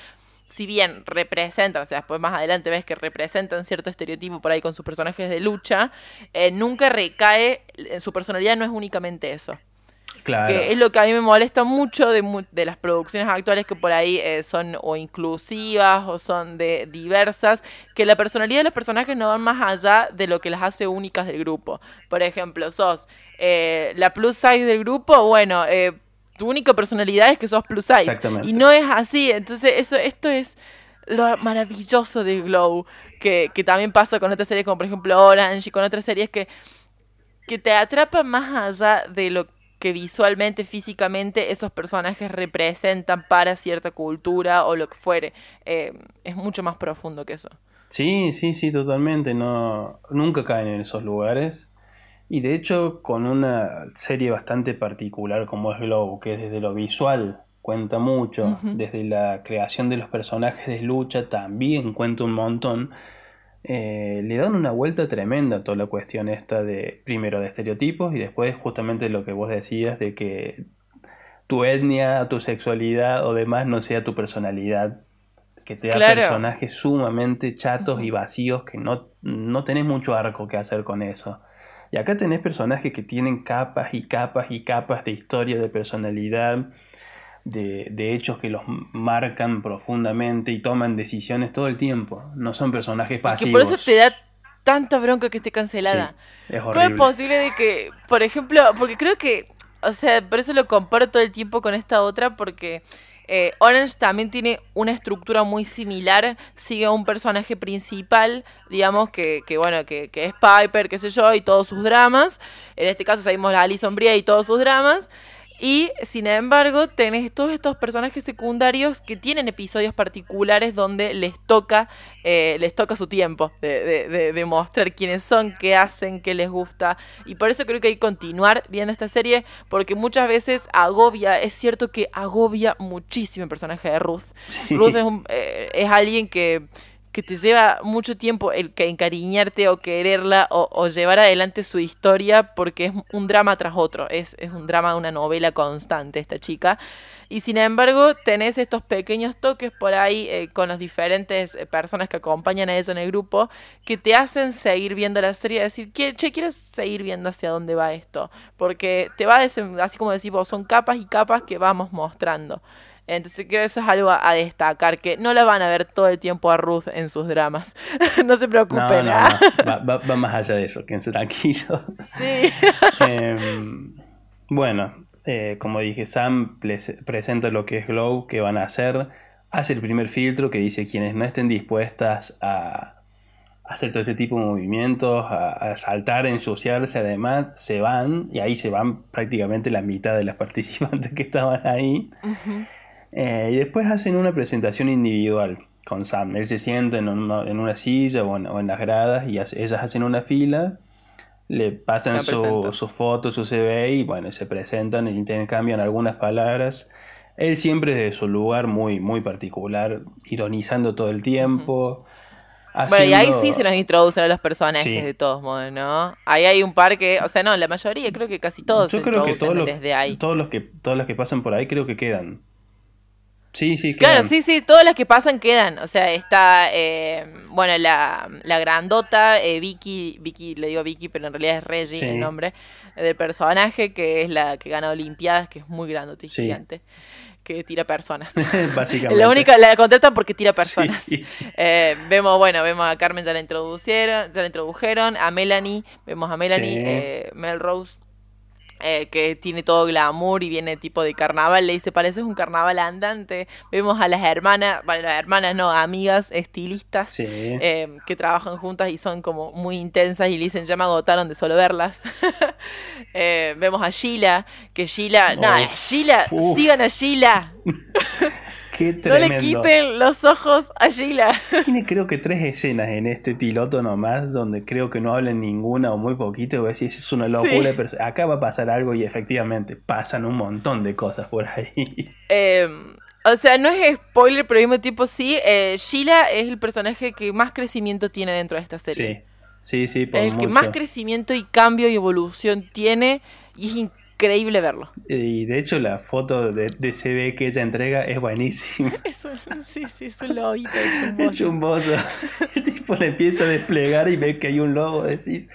si bien representan, o sea, después más adelante ves que representan cierto estereotipo por ahí con sus personajes de lucha, eh, nunca recae, en su personalidad no es únicamente eso. Claro. Que es lo que a mí me molesta mucho de, de las producciones actuales que por ahí eh, son o inclusivas o son de diversas, que la personalidad de los personajes no van más allá de lo que las hace únicas del grupo. Por ejemplo, sos eh, la plus size del grupo, bueno, eh, tu única personalidad es que sos plus size. Exactamente. Y no es así, entonces eso, esto es lo maravilloso de Glow, que, que también pasa con otras series como por ejemplo Orange y con otras series que, que te atrapan más allá de lo que visualmente, físicamente esos personajes representan para cierta cultura o lo que fuere. Eh, es mucho más profundo que eso. Sí, sí, sí, totalmente. No, nunca caen en esos lugares. Y de hecho, con una serie bastante particular como es Glow, que desde lo visual cuenta mucho, desde la creación de los personajes de lucha también cuenta un montón, eh, le dan una vuelta tremenda a toda la cuestión esta de, primero, de estereotipos y después justamente lo que vos decías de que tu etnia, tu sexualidad o demás no sea tu personalidad que te da Claro. personajes sumamente chatos y vacíos que no, no tenés mucho arco que hacer con eso. Y acá tenés personajes que tienen capas y capas y capas de historia, de personalidad, de, de hechos que los marcan profundamente y toman decisiones todo el tiempo. No son personajes Y pasivos. que por eso te da tanta bronca que esté cancelada. Sí, es ¿Cómo es posible de que, por ejemplo, porque creo que, o sea, por eso lo comparo todo el tiempo con esta otra, porque Eh, Orange también tiene una estructura muy similar, sigue a un personaje principal, digamos, que, que bueno, que, es Piper, qué sé yo, y todos sus dramas. En este caso seguimos a Alison Brie y todos sus dramas. Y sin embargo, tenés todos estos personajes secundarios que tienen episodios particulares donde les toca, eh, les toca su tiempo de, de, de, mostrar quiénes son, qué hacen, qué les gusta. Y por eso creo que hay que continuar viendo esta serie, porque muchas veces agobia, es cierto que agobia muchísimo el personaje de Ruth. Ruth es, un, eh, es alguien que que te lleva mucho tiempo el que encariñarte o quererla o, llevar adelante su historia porque es un drama tras otro, es, es un drama, una novela constante esta chica. Y sin embargo tenés estos pequeños toques por ahí eh, con las diferentes eh, personas que acompañan a ella en el grupo que te hacen seguir viendo la serie decir, che, quiero seguir viendo hacia dónde va esto. Porque te va, así como decís son capas y capas que vamos mostrando. Entonces creo que eso es algo a, a, destacar, que no la van a ver todo el tiempo a Ruth en sus dramas. [LAUGHS] no se preocupen. No, no, no. Va, va, va, más allá de eso, quédense tranquilos. [LAUGHS] Sí. [LAUGHS] eh, bueno, eh, como dije, Sam presenta lo que es Glow, que van a hacer. Hace el primer filtro que dice quienes no estén dispuestas a hacer todo este tipo de movimientos, a, a, saltar, a ensuciarse, además, se van, y ahí se van prácticamente la mitad de las participantes que estaban ahí. Uh -huh. Eh, y después hacen una presentación individual con Sam. Él se sienta en una, en una silla o en, o en, las gradas y hace, ellas hacen una fila, le pasan su, su, foto, su CV y bueno, se presentan, intercambian algunas palabras. Él siempre desde su lugar muy, muy particular, ironizando todo el tiempo. Uh -huh. Haciendo... Bueno, y ahí sí se nos introducen a los personajes sí. de todos modos, ¿no? Ahí hay un par que, o sea, no, la mayoría, creo que casi todos Yo se creo que todos los, desde ahí. Todos los que, todas las que pasan por ahí creo que quedan. Sí, sí, quedan. Claro, sí, sí, todas las que pasan quedan. O sea, está, eh, bueno, la, la grandota, eh, Vicky, Vicky, le digo Vicky, pero en realidad es Reggie sí. el nombre del personaje, que es la que gana Olimpiadas, que es muy grande y sí. gigante que tira personas. [LAUGHS] Básicamente. La única, la contestan porque tira personas. Sí. Eh, vemos, bueno, vemos a Carmen ya la introducieron, ya la introdujeron, a Melanie, vemos a Melanie, eh, Melrose, eh, que tiene todo glamour y viene tipo de carnaval, le dice, pareces un carnaval andante. Vemos a las hermanas, bueno, las hermanas no, amigas estilistas sí. eh, que trabajan juntas y son como muy intensas y le dicen, ya me agotaron de solo verlas. [LAUGHS] eh, vemos a Sheila, que Sheila, no, Sheila, Uf. sigan a Sheila. [LAUGHS] Qué no le quiten los ojos a Sheila. [LAUGHS] Tiene creo que tres escenas en este piloto nomás donde creo que no hablan ninguna o muy poquito. Voy a decir, es una locura, sí. pero acá va a pasar algo y efectivamente pasan un montón de cosas por ahí. [LAUGHS] Eh, o sea, no es spoiler, pero al mismo tiempo sí. Eh, Sheila es el personaje que más crecimiento tiene dentro de esta serie. Sí, sí, sí. Por el mucho. que más crecimiento y cambio y evolución tiene y es increíble increíble verlo. Y de hecho la foto de, de CV que ella entrega es buenísima. [LAUGHS] Es un, sí, sí, es un lobito hecho un bollo. [LAUGHS] El tipo le empieza a desplegar y ve que hay un lobo, decís,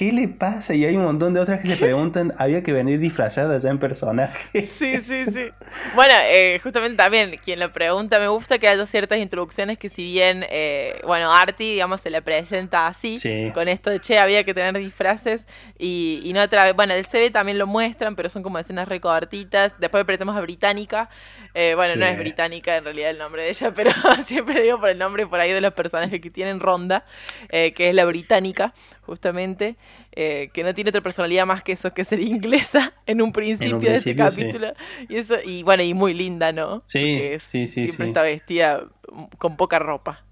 ¿qué le pasa? Y hay un montón de otras que se preguntan, ¿había que venir disfrazada ya en personaje? [LAUGHS] Sí, sí, sí. Bueno, eh, justamente también, quien lo pregunta, me gusta que haya ciertas introducciones que si bien, eh, bueno, Artie, digamos, se le presenta así, sí. con esto de, che, había que tener disfraces, y, y no otra vez, bueno, el CV también lo muestran, pero son como escenas recortitas, después presentamos a Británica, eh, bueno, sí. no es Británica en realidad el nombre de ella, [LAUGHS] pero [LAUGHS] siempre digo por el nombre por ahí de los personajes que tienen ronda, eh, que es la Británica, justamente eh, que no tiene otra personalidad más que eso, que ser inglesa en un principio, en un principio de este capítulo. Sí. Y eso, y bueno, y muy linda, ¿no? Sí, es, sí, sí. Siempre sí. está vestida con poca ropa.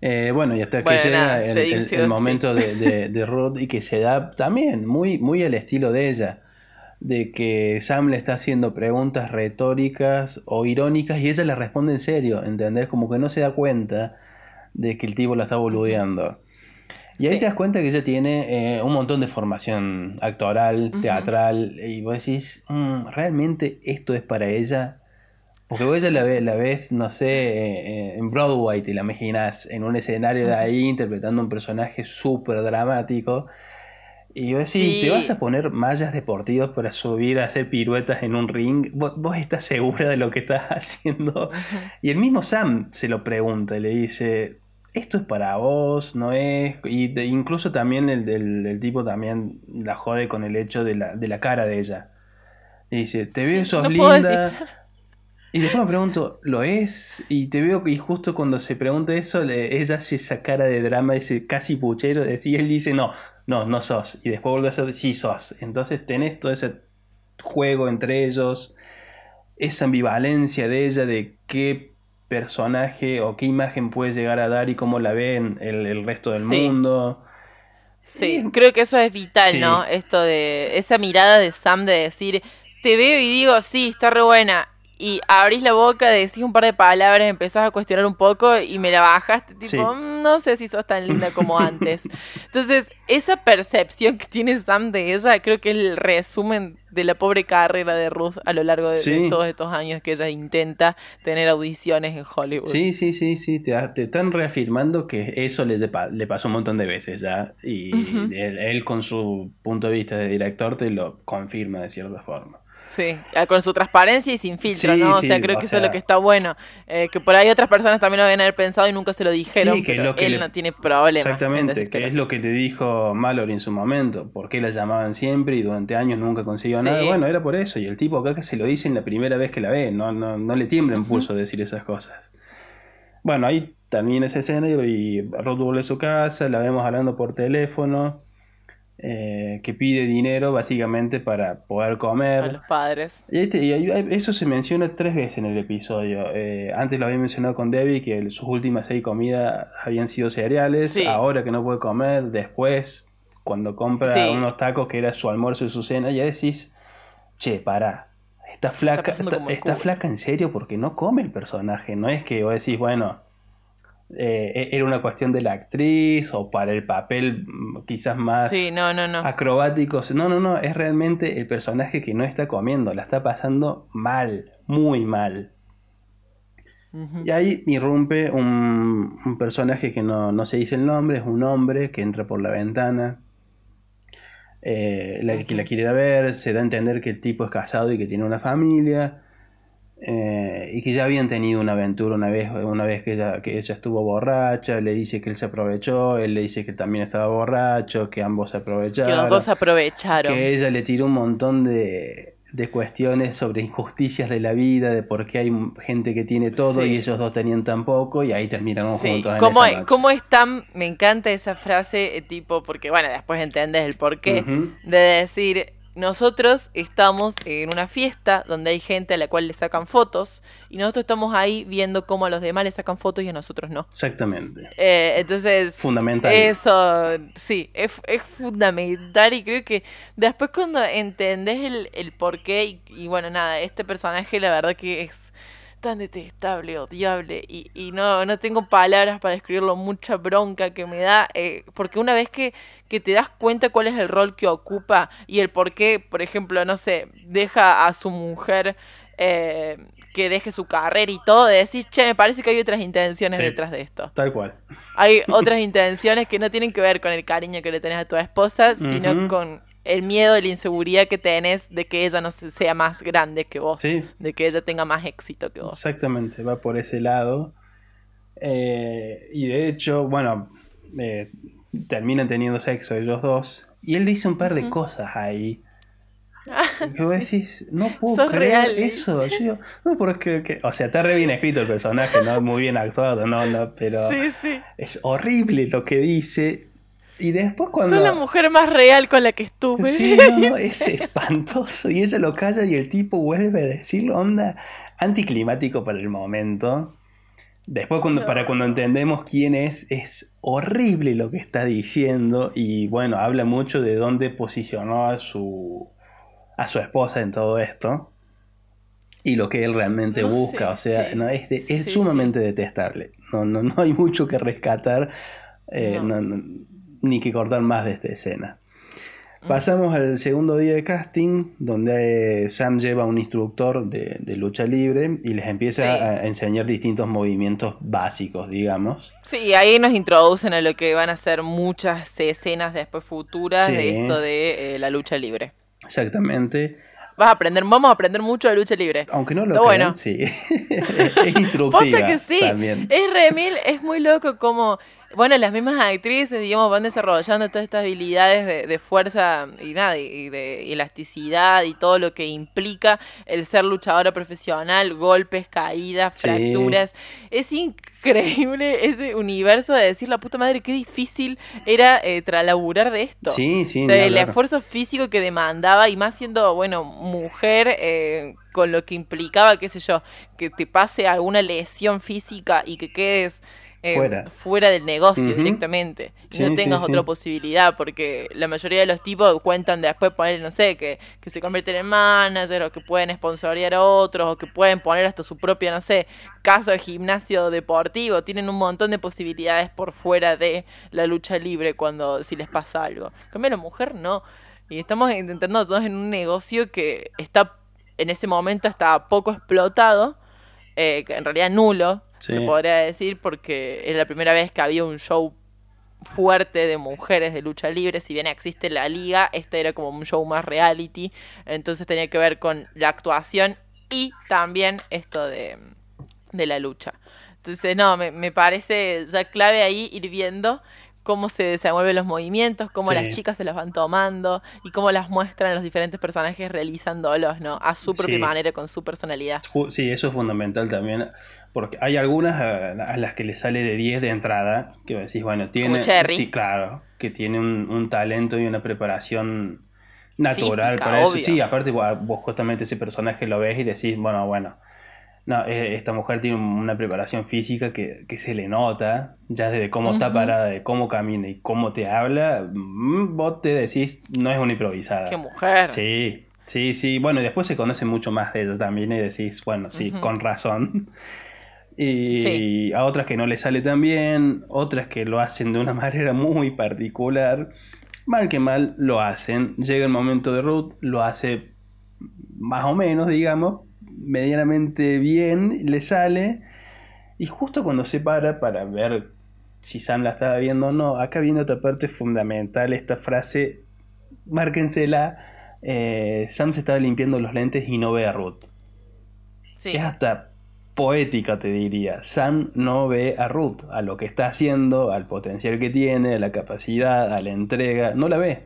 Eh, bueno, y hasta bueno, que llega el, el, el, momento sí. de, de, [LAUGHS] de Rod y que se da también muy, muy al estilo de ella. De que Sam le está haciendo preguntas retóricas o irónicas y ella le responde en serio, ¿entendés? Como que no se da cuenta de que el tipo la está boludeando. Y ahí sí. te das cuenta que ella tiene eh, un montón de formación actoral, uh -huh. teatral, y vos decís, mmm, ¿realmente esto es para ella? Porque vos ella la, ve, la ves, no sé, eh, en Broadway, te la imaginas en un escenario de ahí interpretando un personaje súper dramático. Y vos decís, sí. ¿te vas a poner mallas deportivas para subir a hacer piruetas en un ring? ¿Vos, vos estás segura de lo que estás [LAUGHS] haciendo? Uh -huh. Y el mismo Sam se lo pregunta, le dice, esto es para vos, no es. Y de, incluso también el, el, el, tipo también la jode con el hecho de la, de la cara de ella. Y dice, te sí, ves, sos no linda, Y después me pregunto, ¿lo es? Y te veo y justo cuando se pregunta eso, ella hace esa cara de drama, ese casi puchero, de y él dice, no, no, no sos. Y después vuelve a decir, sí sos. Entonces tenés todo ese juego entre ellos, esa ambivalencia de ella de qué personaje o qué imagen puede llegar a dar y cómo la ven el, el resto del mundo. Sí, creo que eso es vital, ¿no? Esto de esa mirada de Sam de decir, te veo y digo, sí, está re buena y abrís la boca, decís un par de palabras, empezás a cuestionar un poco y me la bajaste, tipo, mm, no sé si sos tan linda [LAUGHS] como antes. Entonces, esa percepción que tiene Sam de ella, creo que es el resumen de la pobre carrera de Ruth a lo largo de, todos estos años que ella intenta tener audiciones en Hollywood. Sí, sí, sí, sí, te, están reafirmando que eso le, le, pasó un montón de veces ya, y él con su punto de vista de director te lo confirma de cierta forma. Sí, ah, con su transparencia y sin filtro, ¿no? O sea, creo que eso es lo que está bueno. Eh, que por ahí otras personas también lo deben haber pensado y nunca se lo dijeron, que pero él no tiene problema. Exactamente, que es lo que te dijo Mallory en su momento. ¿Por qué la llamaban siempre y durante años nunca consiguió nada? Bueno, era por eso. Y el tipo acá que se lo dice en la primera vez que la ve, no, no, no le tiembla en pulso decir esas cosas. Bueno, ahí termina esa escena y Ruth vuelve a su casa, la vemos hablando por teléfono eh, que pide dinero básicamente para poder comer. A los padres. Y, este, eso se menciona tres veces en el episodio. Eh, antes lo había mencionado con Debbie que sus últimas seis comidas habían sido cereales. Ahora que no puede comer, después, cuando compra unos tacos que era su almuerzo y su cena, ya decís, che, para Está flaca, está, flaca en serio porque no come el personaje. No es que vos decís, bueno, eh, era una cuestión de la actriz o para el papel mm, quizás más acrobático. No, no, no, es realmente el personaje que no está comiendo, la está pasando mal, muy mal. Y ahí irrumpe un, un personaje que no, no, se dice el nombre, es un hombre que entra por la ventana, eh, la, que la quiere ver, se da a entender que el tipo es casado y que tiene una familia. Eh, y que ya habían tenido una aventura una vez, una vez que ella, que ella estuvo borracha, le dice que él se aprovechó, él le dice que también estaba borracho, que ambos se aprovecharon. Que los dos aprovecharon. Que ella le tiró un montón de, de cuestiones sobre injusticias de la vida, de por qué hay gente que tiene todo y ellos dos tenían tan poco, y ahí terminaron juntos. ¿Cómo, ¿Cómo están? Me encanta esa frase, eh, tipo, porque bueno, después entiendes el porqué, de decir nosotros estamos en una fiesta donde hay gente a la cual le sacan fotos y nosotros estamos ahí viendo cómo a los demás le sacan fotos y a nosotros no. Exactamente. Eh, entonces... Fundamental. Eso, sí, es, fundamental y creo que después cuando entendés el, el porqué y, y bueno, nada, este personaje la verdad que es tan detestable, odiable, y, y no, no tengo palabras para describirlo, mucha bronca que me da, eh, porque una vez que, que te das cuenta cuál es el rol que ocupa y el por qué, por ejemplo, no sé, deja a su mujer eh, que deje su carrera y todo, de decir, che, me parece que hay otras intenciones detrás de esto. Tal cual. Hay otras [LAUGHS] intenciones que no tienen que ver con el cariño que le tenés a tu esposa, sino con el miedo y la inseguridad que tenés de que ella no sea más grande que vos, de que ella tenga más éxito que vos. Exactamente, va por ese lado. Eh, y de hecho, bueno, eh, terminan teniendo sexo ellos dos. Y él dice un par de cosas ahí. Ah, que vos decís, no puedo creer eso. no, porque, que, o sea, está re bien escrito el personaje, ¿no? Muy bien actuado, ¿no? no pero es horrible lo que dice. Y después cuando... Soy la mujer más real con la que estuve. Sí, no, [LAUGHS] es espantoso. Y ella lo calla y el tipo vuelve a decirlo, onda, anticlimático para el momento. Después cuando, para cuando entendemos quién es, es horrible lo que está diciendo. Y bueno, habla mucho de dónde posicionó a su, a su esposa en todo esto. Y lo que él realmente busca. o sea, no, es, es sumamente detestable. No, no, no hay mucho que rescatar. Eh, no ni que cortar más de esta escena. Pasamos al segundo día de casting, donde Sam lleva a un instructor de, lucha libre y les empieza a enseñar distintos movimientos básicos, digamos. Sí, ahí nos introducen a lo que van a ser muchas escenas después futuras de esto de eh, la lucha libre. Exactamente. Vas a aprender, vamos a aprender mucho de lucha libre. Aunque no lo bueno. sí. [LAUGHS] es instructiva que sí. También. Es remil, es muy loco como bueno, las mismas actrices, digamos, van desarrollando todas estas habilidades de, fuerza y nada, y de elasticidad y todo lo que implica el ser luchadora profesional, golpes, caídas, fracturas. Es increíble ese universo de decir, la puta madre, qué difícil era eh, tralaburar de esto. Sí, sí. O sea, el esfuerzo físico que demandaba, y más siendo, bueno, mujer, eh, con lo que implicaba, qué sé yo, que te pase alguna lesión física y que quedes eh, fuera. del negocio directamente. y no tengas otra posibilidad, porque la mayoría de los tipos cuentan después poner, no sé, que, que se convierten en manager o que pueden sponsorear a otros o que pueden poner hasta su propia, no sé, casa de gimnasio deportivo. Tienen un montón de posibilidades por fuera de la lucha libre cuando si les pasa algo. En cambio, la mujer no. Y estamos intentando todos en un negocio que está en ese momento está poco explotado, eh, en realidad nulo, se podría decir, porque es la primera vez que había un show fuerte de mujeres de lucha libre, si bien existe la liga, este era como un show más reality, entonces tenía que ver con la actuación y también esto de, de la lucha. Entonces, no, me, me parece ya clave ahí ir viendo cómo se desenvuelven los movimientos, cómo las chicas se los van tomando y cómo las muestran los diferentes personajes realizándolos, ¿no? A su propia manera, con su personalidad. Sí, eso es fundamental también. Porque hay algunas a, las que le sale de 10 de entrada, que decís, bueno, tiene... Sí, claro, que tiene un, talento y una preparación natural para eso. Sí, aparte vos justamente ese personaje lo ves y decís, bueno, bueno, no, eh, esta mujer tiene una preparación física que, se le nota, ya desde cómo está parada, de cómo camina y cómo te habla, mm, vos te decís, no es una improvisada. ¡Qué mujer! Sí, sí, sí. Bueno, y después se conoce mucho más de ella también y decís, bueno, sí, con razón. Y a otras que no le sale tan bien, otras que lo hacen de una [LAUGHS] manera muy particular. Mal que mal lo hacen. Llega el momento de Ruth, lo hace más o menos, digamos, medianamente bien, le sale. Y justo cuando se para para ver si Sam la estaba viendo o no, acá viene otra parte fundamental, esta frase, márquensela, eh, Sam se estaba limpiando los lentes y no ve a Ruth. Es hasta poética, te diría. Sam no ve a Ruth, a lo que está haciendo, al potencial que tiene, a la capacidad, a la entrega, no la ve.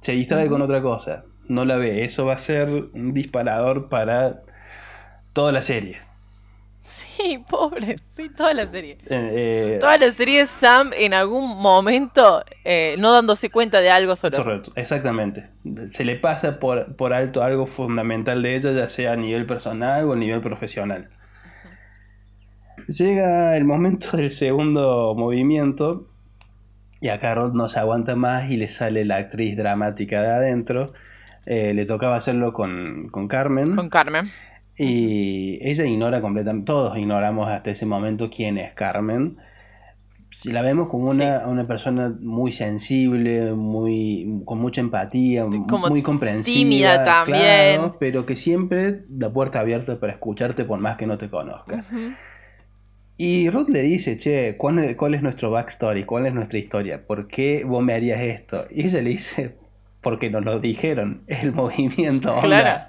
Se distrae con otra cosa, no la ve. Eso va a ser un disparador para toda la serie. Sí, pobre, sí, toda la serie. Eh, eh, toda la serie Sam en algún momento eh, no dándose cuenta de algo solo. exactamente. Se le pasa por, por alto algo fundamental de ella, ya sea a nivel personal o a nivel profesional. Llega el momento [LAUGHS] del segundo movimiento y a Carol no se aguanta más y le sale la actriz dramática de adentro. Eh, le tocaba hacerlo con, Carmen. Con Carmen. Y ella ignora completamente, todos ignoramos hasta ese momento quién es Carmen. Si la vemos como una, una persona muy sensible, muy con mucha empatía, muy comprensiva, tímida también, pero que siempre da puerta abierta para escucharte por más que no te conozca. Y Ruth le dice, che, ¿cuál, es nuestro backstory? ¿Cuál es nuestra historia? ¿Por qué vos me harías esto? Y ella le dice, porque nos lo dijeron, es el [LAUGHS] movimiento. Claro.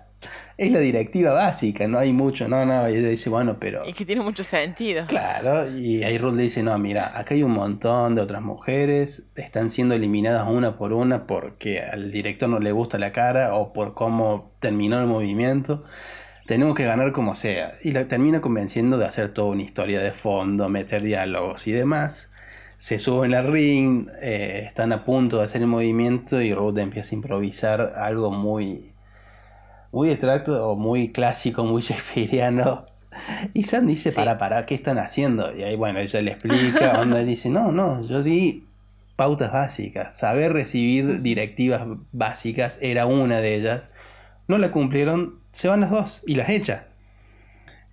Es la directiva básica, no hay mucho, no, no. Y ella dice, bueno, pero. Es que tiene mucho sentido. Claro, y ahí Ruth le dice, no, mira, acá hay un montón de otras mujeres, están siendo eliminadas una por una porque al director no le gusta la cara o por cómo terminó el movimiento tenemos que ganar como sea. Y la termina convenciendo de hacer toda una historia de fondo, meter diálogos y demás. Se suben al ring, eh, están a punto de hacer el movimiento y Ruth empieza a improvisar algo muy, muy extracto o muy clásico, muy [LAUGHS] shakespeariano. Y Sam dice, para, para, ¿qué están haciendo? Y ahí, bueno, ella le explica, onda, dice, no, no, yo di pautas básicas. Saber recibir directivas básicas era una de ellas. No la cumplieron, se van las dos y las echa.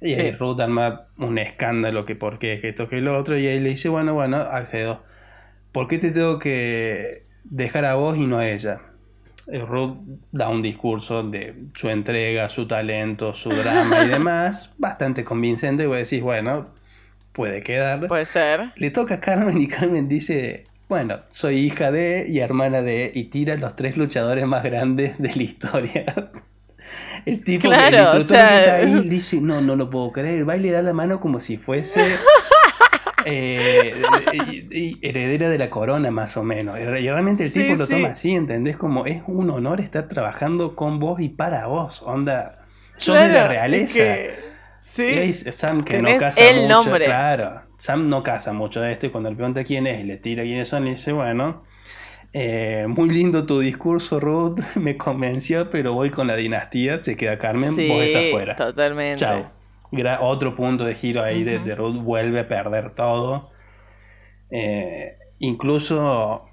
Y sí. Ruth arma un escándalo que por qué, que esto, que lo otro, y ahí le dice, bueno, bueno, accedo. ¿Por qué te tengo que dejar a vos y no a ella? Ruth da un discurso de su entrega, su talento, su drama y [LAUGHS] demás, bastante convincente, y vos decís, bueno, puede quedar. Puede ser. Le toca a Carmen y Carmen dice, bueno, soy hija de y hermana de, y tira los tres luchadores más grandes de la historia. El tipo claro, que, o sea... ahí [LAUGHS] dice, no, no lo puedo creer. Va y le da la mano como si fuese [LAUGHS] eh, heredera de la corona, más o menos. Y realmente el tipo lo toma así, ¿entendés? Como es un honor estar trabajando con vos y para vos. Onda, sos de la realeza. sí. Sam que no casa el nombre. Claro, Sam no casa mucho de esto y cuando le pregunta quién es y le tira quiénes son, le dice, bueno, eh, muy lindo tu discurso, Ruth, [LAUGHS] me convenció, pero voy con la dinastía, se queda Carmen, vos estás fuera. Totalmente. Chao. otro punto de giro ahí de, Ruth, vuelve a perder todo. Eh, incluso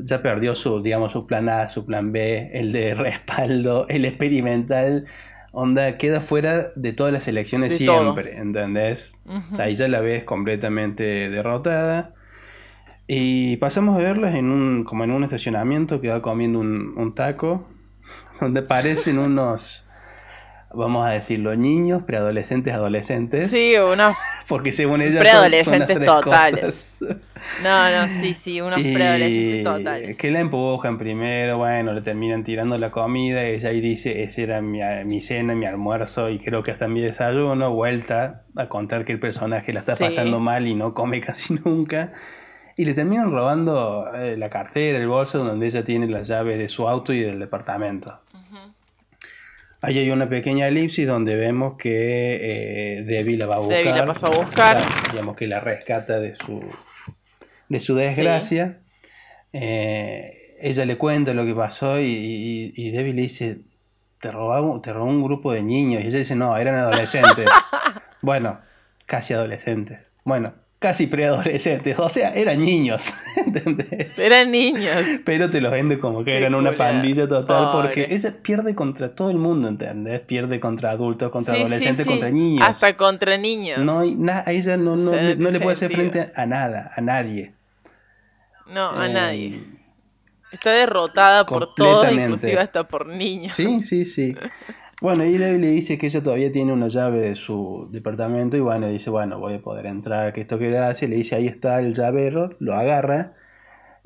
ya perdió su, digamos, su plan A, su plan B, el de [LAUGHS] respaldo, el experimental. Onda, queda fuera de todas las elecciones siempre, ¿entendés? Ahí ya la ves completamente derrotada. Y pasamos a verlas en un, como en un estacionamiento que va comiendo un, taco, [LAUGHS] donde parecen unos, vamos a decirlo, niños, preadolescentes, adolescentes. Sí, unos [LAUGHS] porque según ella preadolescentes totales. [LAUGHS] No, no, sí, sí, unos preadolescentes totales. Que la empujan primero, bueno, le terminan tirando la comida, y ella ahí dice, ese era mi, mi, cena, mi almuerzo y creo que hasta mi desayuno, vuelta a contar que el personaje la está pasando mal y no come casi nunca. Y le terminan robando eh, la cartera, el bolso, donde ella tiene las llaves de su auto y del departamento. Ahí hay una pequeña elipsis donde vemos que eh, Debbie la va a buscar. Debbie la pasa a buscar. digamos que la rescata de su, de su desgracia. Eh, ella le cuenta lo que pasó y, y, Debbie le dice, te, robó, te robó un grupo de niños. Y ella dice, no, eran adolescentes. [LAUGHS] bueno, casi adolescentes. Bueno, casi preadolescentes, o sea, eran niños, [LAUGHS] ¿entendés? Eran niños. Pero te los vende como que eran una pandilla total, porque ella pierde contra todo el mundo, ¿entendés? Pierde contra adultos, contra adolescentes, contra niños. Hasta contra niños. No hay a ella no, no, le puede hacer frente a nada, a nadie. No, a eh, nadie. Está derrotada por todo, inclusive hasta por niños. Sí, sí, sí. [LAUGHS] Bueno, y le, le dice que ella todavía tiene una llave de su departamento y bueno, dice, bueno, voy a poder entrar, que esto que hace, le dice, ahí está el llavero, lo agarra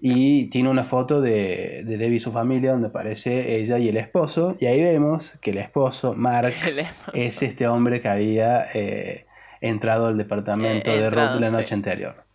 y tiene una foto de, de Debbie y su familia donde aparece ella y el esposo y ahí vemos que el esposo, Mark, [LAUGHS] es este hombre que había eh, entrado al departamento eh, de Ruth la noche anterior.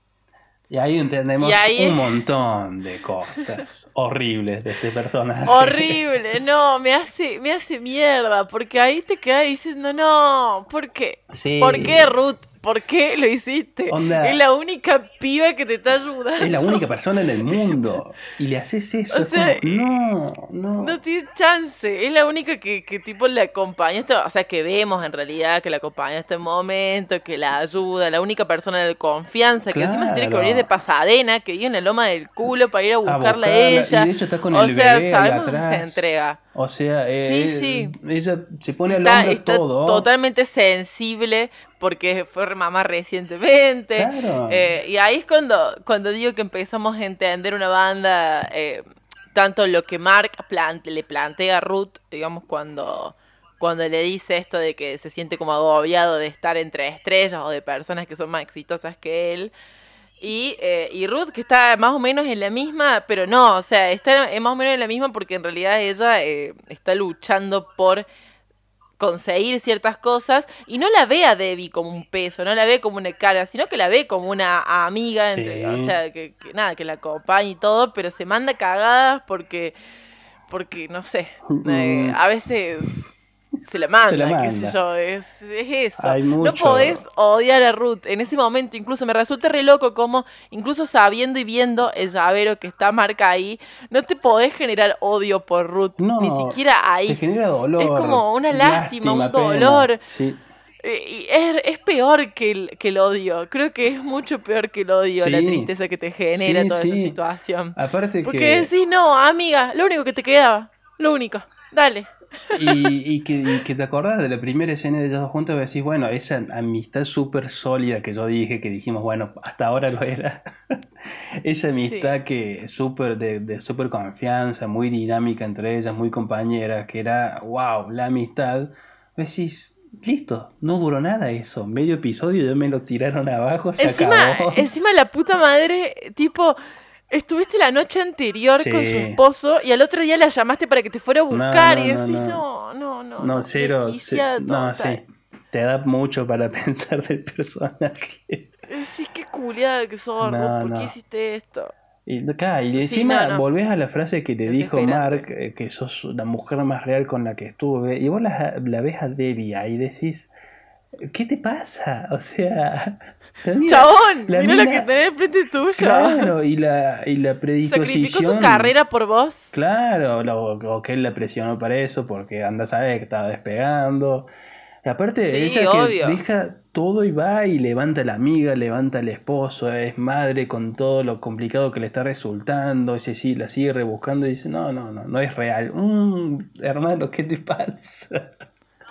Y ahí entendemos un montón de cosas [LAUGHS] horribles de este personaje. Horrible, no, me hace, me hace mierda, porque ahí te quedas diciendo, no, ¿por qué? ¿Por qué Ruth ¿Por qué lo hiciste? es la única piba que te está ayudando. Es la única [LAUGHS] persona en el mundo. Y le haces eso. no, no. No tiene chance. Es la única que, que tipo le acompaña. o sea, que vemos en realidad que la acompaña este momento, que la ayuda. La única persona de confianza. Que encima se tiene que venir de Pasadena, que vive en la loma del culo para ir a buscarla a, ella. Y de hecho está con o sea, sabemos que se entrega. O sea, eh, ella se pone al hombro está todo. Totalmente sensible porque fue mamá recientemente. Eh, y ahí es cuando, cuando digo que empezamos a entender una banda, eh, tanto lo que Mark le plantea a Ruth, digamos, cuando, cuando le dice esto de que se siente como agobiado de estar entre estrellas o de personas que son más exitosas que él. Y, eh, y Ruth, que está más o menos en la misma, pero no, o sea, está más o menos en la misma porque en realidad ella está luchando por conseguir ciertas cosas y no la ve a Debbie como un peso, no la ve como una cara, sino que la ve como una amiga, o sea, que, nada, que la acompaña y todo, pero se manda cagadas porque, porque no sé, eh, a veces se la manda, qué sé yo, es, eso. No podés odiar a Ruth en ese momento, incluso me resulta re loco como, incluso sabiendo y viendo el llavero que está marca ahí, no te podés generar odio por Ruth, ni siquiera ahí. Te genera dolor. Es como una lástima, un dolor. Y es, es, peor que el, que el odio. Creo que es mucho peor que el odio, la tristeza que te genera toda esa situación. Aparte Porque que... decís, no, amiga, lo único que te quedaba, lo único, dale. Y, que, te acordás de la primera escena de ellos dos juntos y decís, bueno, esa amistad súper sólida que yo dije, que dijimos, bueno, hasta ahora lo era. [LAUGHS] esa amistad que súper de, de súper confianza, muy dinámica entre ellas, muy compañera, que era, wow, la amistad. Decís, listo, no duró nada eso. Medio episodio ya me lo tiraron abajo. Se encima, encima la puta madre, tipo Estuviste la noche anterior con su esposo y al otro día la llamaste para que te fuera a buscar y decís, no, no, no. No, cero. no, sí. Te da mucho para [LAUGHS] pensar del personaje. Decís qué culiada que sos, No, ¿por no. qué hiciste esto? Y, acá, y Sí, encima no, no. volvés a la frase que te dijo. Mark, eh, que sos la mujer más real con la que estuve, y vos la, la ves a Debbie ahí y decís, ¿qué te pasa? O sea, [LAUGHS] la mina- Chabón, mira lo que tenés enfrente tuyo. Claro, y la, y la predisposición. Sacrificó su carrera por vos. Claro, lo- o que él la presionó para eso, porque anda a saber que estaba despegando. Y aparte, Sí, ella que deja todo y va y levanta a la amiga, levanta al esposo, es madre con todo lo complicado que le está resultando, y se sí, la sigue rebuscando y dice, no, no, no, no es real. Mm, hermano, ¿qué te [LAUGHS] pasa?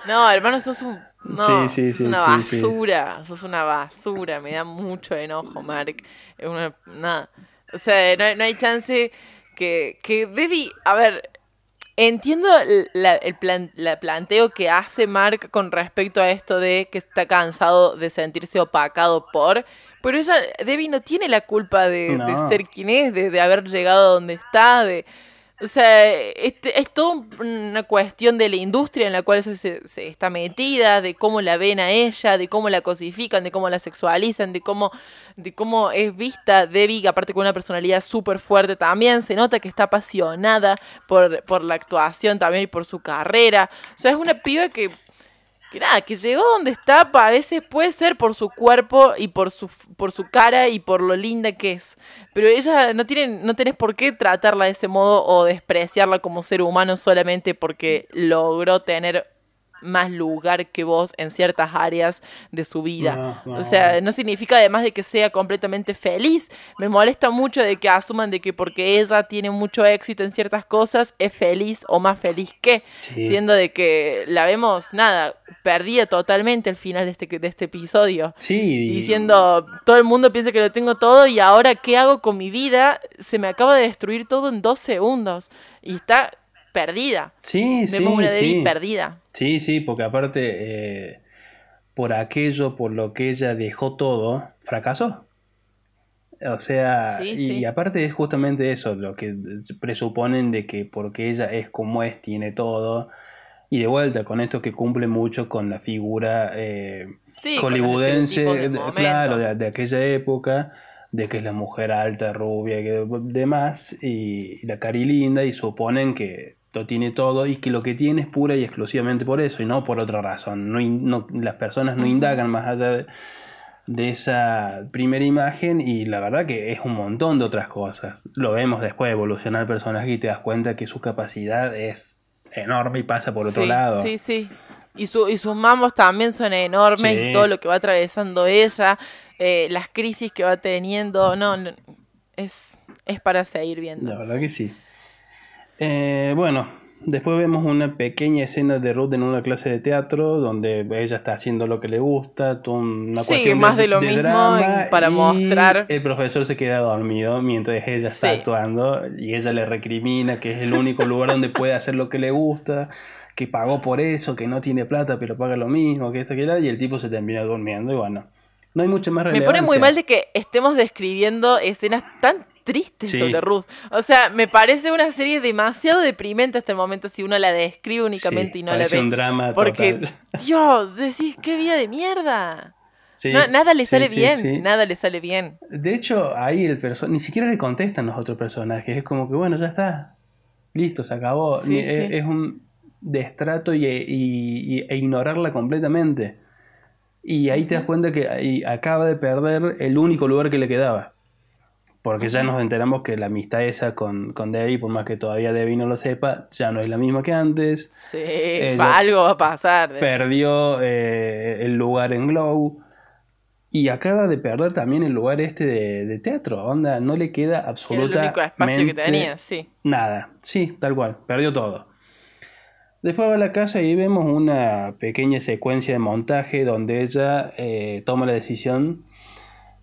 No, hermano, sos un. No, Sí, sí, sos sí, una basura. Sos una basura. Me da mucho enojo, Mark. Es una. Nada. O sea, no, hay- no hay chance que, que Debbie. A ver. Entiendo el, la- el plan, la planteo que hace Mark con respecto a esto de que está cansado de sentirse opacado por. Pero ella, Debbie no tiene la culpa de, ser quien es, de, de haber llegado donde está, de, o sea, este, es toda una cuestión de la industria en la cual se, se- está metida, de cómo la ven a ella, de cómo la cosifican, de cómo la sexualizan, de cómo, de cómo es vista Debbie, aparte con una personalidad súper fuerte también, se nota que está apasionada por, por la actuación también y por su carrera. O sea, es una piba que, que nada, que llegó donde está, a veces puede ser por su cuerpo y por su, por su cara y por lo linda que es. Pero ella no tiene, no tenés por qué tratarla de ese modo o despreciarla como ser humano solamente porque logró tener más lugar que vos en ciertas áreas de su vida. No, no. O sea, no significa además de que sea completamente feliz. Me molesta mucho de que asuman de que porque ella tiene mucho éxito en ciertas cosas es feliz o más feliz que, Sí. siendo de que la vemos nada, perdida totalmente al final de este, de este episodio Sí, diciendo, todo el mundo piensa que lo tengo todo y ahora qué hago con mi vida, se me acaba de destruir todo en dos segundos y está perdida. Sí, sí, Vemos una Debbie sí. perdida. Sí, sí, porque aparte, eh, por aquello por lo que ella dejó todo, fracasó. O sea, Sí, y, sí. y aparte es justamente eso, lo que presuponen de que porque ella es como es, tiene todo. Y de vuelta, con esto que cumple mucho con la figura eh, hollywoodense, de- claro, de, de aquella época, de que es la mujer alta, rubia y que- demás, y, y la cari linda, y suponen que lo tiene todo y que lo que tiene es pura y exclusivamente por eso y no por otra razón. No, las personas no indagan más allá de, de esa primera imagen y la verdad que es un montón de otras cosas. Lo vemos después evolucionar el personaje y te das cuenta que su capacidad es enorme y pasa por otro sí, lado. Sí, sí. Y, su, y sus mamos también son enormes Sí. y todo lo que va atravesando ella, eh, las crisis que va teniendo, no, no, es, es para seguir viendo. La verdad que sí. Eh, bueno, después vemos una pequeña escena de Ruth en una clase de teatro donde ella está haciendo lo que le gusta, una Sí, cuestión más de lo mismo drama para y mostrar- El profesor se queda dormido mientras ella está Sí. actuando y ella le recrimina que es el único lugar donde puede hacer lo que le gusta, que pagó por eso, que no tiene plata pero paga lo mismo, que esto que lo y el tipo se termina durmiendo y bueno, no hay mucha más Me relevancia. pone muy mal de que estemos describiendo escenas tan tristes Sí. sobre Ruth. O sea, me parece una serie demasiado deprimente hasta el momento si uno la describe únicamente Sí, y no la ve. un drama Porque, total. [LAUGHS] Dios, decís, qué vida de mierda. Sí, No, nada le sale bien, nada le sale bien. De hecho, ahí el perso ni siquiera le contestan los otros personajes. Es como que, bueno, ya está. Listo, se acabó. Es, es un destrato y, y- y- e ignorarla completamente. Y ahí te das cuenta que acaba de perder el único lugar que le quedaba. Porque ya nos enteramos que la amistad esa con, con Debbie, por más que todavía Debbie no lo sepa, ya no es la misma que antes. Sí, Ella algo va a pasar. Perdió eh, el lugar en Glow. Y acaba de perder también el lugar este de, de teatro. Onda, no le queda que era el absolutamente único espacio que tenía, sí. nada. Sí, tal cual. Perdió todo. Después va a la casa y vemos una pequeña secuencia de montaje donde ella eh, toma la decisión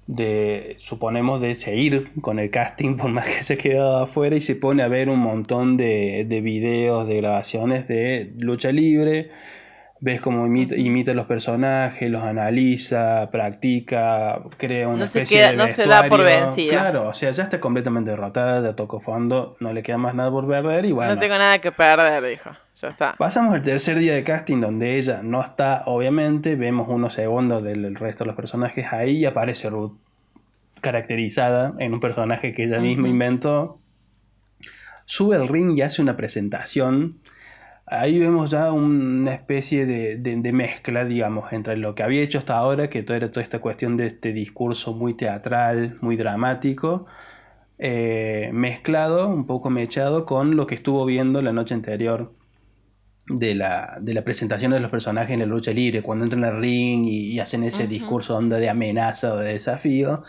de, suponemos, de seguir con el casting [LAUGHS] por más que se quedado afuera y se pone a ver un montón de, de videos, de grabaciones de lucha libre, ves cómo imita, imita los personajes, los analiza, practica, crea una No se especie queda- de no se da por vencida. Claro, o sea, ya está completamente derrotada, ya tocó fondo, no le queda más nada por perder y bueno. No tengo nada que perder, dijo. Ya está. Pasamos al tercer día de casting donde ella no está, obviamente, vemos unos segundos del resto de los personajes ahí y aparece Ruth caracterizada en un personaje que ella misma inventó. Sube al ring y hace una presentación. Ahí vemos ya una especie de, de- de mezcla, digamos, entre lo que había hecho hasta ahora, que todo era toda esta cuestión de este discurso muy teatral, muy dramático, eh, mezclado, un poco mechado con lo que estuvo viendo la noche anterior de la, de la presentación de los personajes en la lucha libre, cuando entran al ring y, y hacen ese discurso onda de amenaza o de desafío,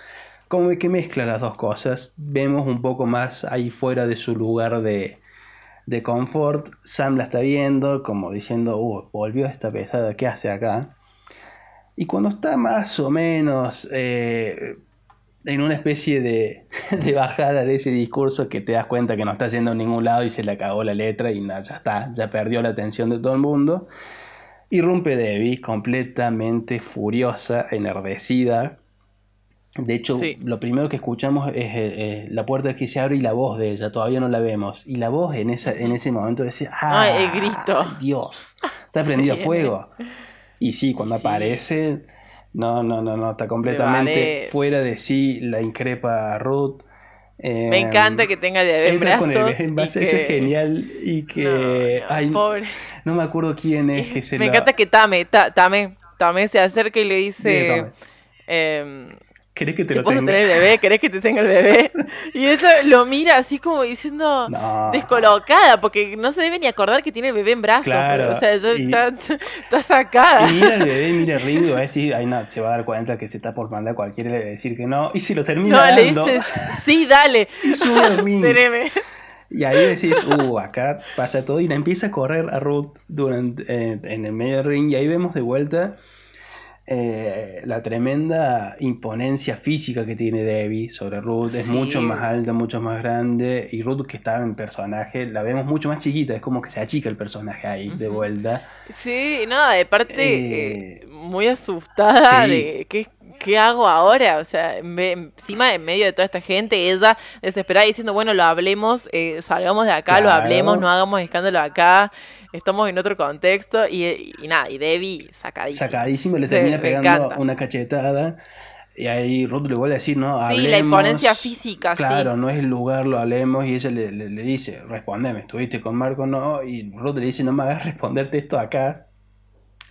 como que mezcla las dos cosas, vemos un poco más ahí fuera de su lugar de, de confort, Sam la está viendo como diciendo, uh, volvió esta pesada, ¿qué hace acá? Y cuando está más o menos eh, en una especie de, [LAUGHS] bajada de ese discurso que te das cuenta que no está yendo a ningún lado y se le acabó la letra y no, ya está, ya perdió la atención de todo el mundo. Irrumpe Debbie completamente furiosa, enardecida. De hecho, Sí. lo primero que escuchamos es eh, eh, la puerta que se abre y la voz de ella, todavía no la vemos. Y la voz en, esa, en ese momento decía, ¡ah! Ay, el grito. Dios, está [LAUGHS] prendido Sí. fuego. Y sí, cuando Sí. aparece, no, no, no, no, está completamente fuera de sí, la increpa Ruth. Eh, Me encanta que tenga el bebé con el que- es genial. Y que. No, no, ay, pobre. no me acuerdo quién es que se Me encanta que Tame, Ta- Tame, Tame se acerca y le dice. ¿Querés que te ¿te lo tenga? tener el bebé? ¿Querés que te tenga el bebé? [LAUGHS] Y ella lo mira así como diciendo No. descolocada, porque no se debe ni acordar que tiene el bebé en brazos. Claro, pero, o sea, ella y- está, está sacada. Y mira el bebé, mira el ring y va a decir, ay no, se va a dar cuenta que se está por mandar cualquiera y le va a decir que no. Y si lo termina No, le dices, sí, dale, [LAUGHS] y sube. Y ahí decís, uh, acá pasa todo y la empieza a correr a Ruth durante, eh, en el medio del ring y ahí vemos de vuelta eh, la tremenda imponencia física que tiene Debbie sobre Ruth. Es mucho más alta, mucho más grande y Ruth que estaba en personaje la vemos mucho más chiquita, es como que se achica el personaje ahí de vuelta. Sí, no, de parte Eh, eh, muy asustada sí. de ¿qué, qué hago ahora, o sea, ve- encima en medio de toda esta gente, ella desesperada diciendo, bueno, lo hablemos, eh, salgamos de acá, lo hablemos, no hagamos escándalo acá, estamos en otro contexto y, y nada, y Debbie sacadísima. Sacadísimo, le Sí, termina me pegando una cachetada. Y ahí Ruth le vuelve a decir, no, Sí, hablemos. la imponencia física, sí. Claro, no es el lugar, lo hablemos. Y ella le, le- le dice, respondeme, ¿estuviste con Marco? No. Y Ruth le dice, no me hagas [LAUGHS] responderte esto acá.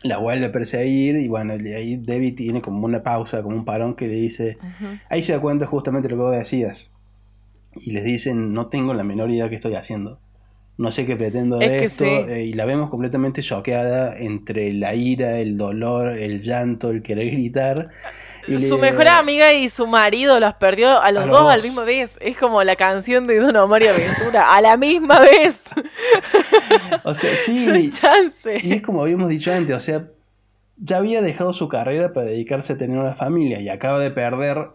La vuelve a perseguir. Y bueno, ahí Debbie tiene como una pausa, como un parón que le dice. Ahí se da cuenta justamente lo que vos decías. Y les dicen, no tengo la menor idea qué estoy haciendo. No sé qué pretendo de Es que esto. sí. eh, y la vemos completamente choqueada entre la ira, el dolor, el llanto, el querer gritar. Su mejor amiga y su marido los perdió a los A los dos, al dos. mismo vez. Es como la canción de Don Omar y Aventura, a la misma vez. [LAUGHS] O sea, No hay sí. [LAUGHS] chance. Y es como habíamos dicho antes, o sea, ya había dejado su carrera para dedicarse a tener una familia y acaba de perder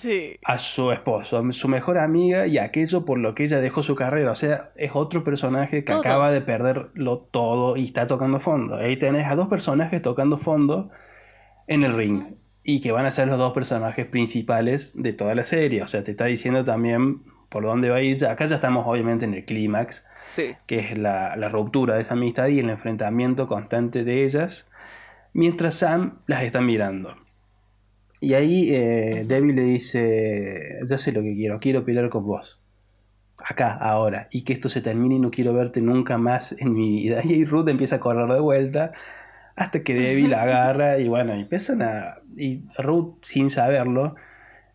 Sí. a su esposo, a su mejor amiga y aquello por lo que ella dejó su carrera. O sea, es otro personaje que Todo. acaba de perderlo todo y está tocando fondo. Ahí tenés a dos personajes tocando fondo en el ring y que van a ser los dos personajes principales de toda la serie. O sea, te está diciendo también por dónde va a ir. Acá ya estamos obviamente en el clímax Sí. que es la, la ruptura de esa amistad y el enfrentamiento constante de ellas, mientras Sam las está mirando. Y ahí eh, Debbie le dice, yo sé lo que quiero, quiero pelear con vos. Acá, ahora. Y que esto se termine y no quiero verte nunca más en mi vida. [LAUGHS] Y ahí Ruth empieza a correr de vuelta hasta que Debbie la [LAUGHS] agarra y bueno, empiezan a... Y Ruth, sin saberlo,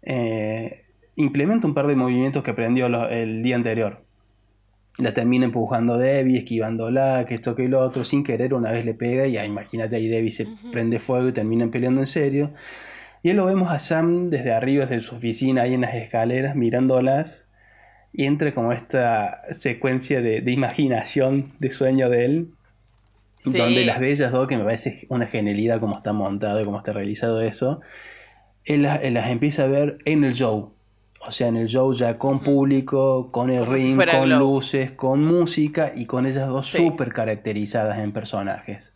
eh, implementa un par de movimientos que aprendió lo- el día anterior la termina empujando Debbie, esquivándola, que esto que lo otro, sin querer una vez le pega y ah, imagínate ahí Debbie se prende fuego y terminan peleando en serio. Y ahí lo vemos a Sam desde arriba, desde su oficina, ahí en las escaleras, mirándolas. Y entra como esta secuencia de, de imaginación, de sueño de él, Sí. donde las bellas dos, que me parece una genialidad como está montado y cómo está realizado eso, él las, él las empieza a ver en el show. O sea, en el show ya con público, con el Como ring, con luces, con música y con ellas dos Sí. súper caracterizadas en personajes.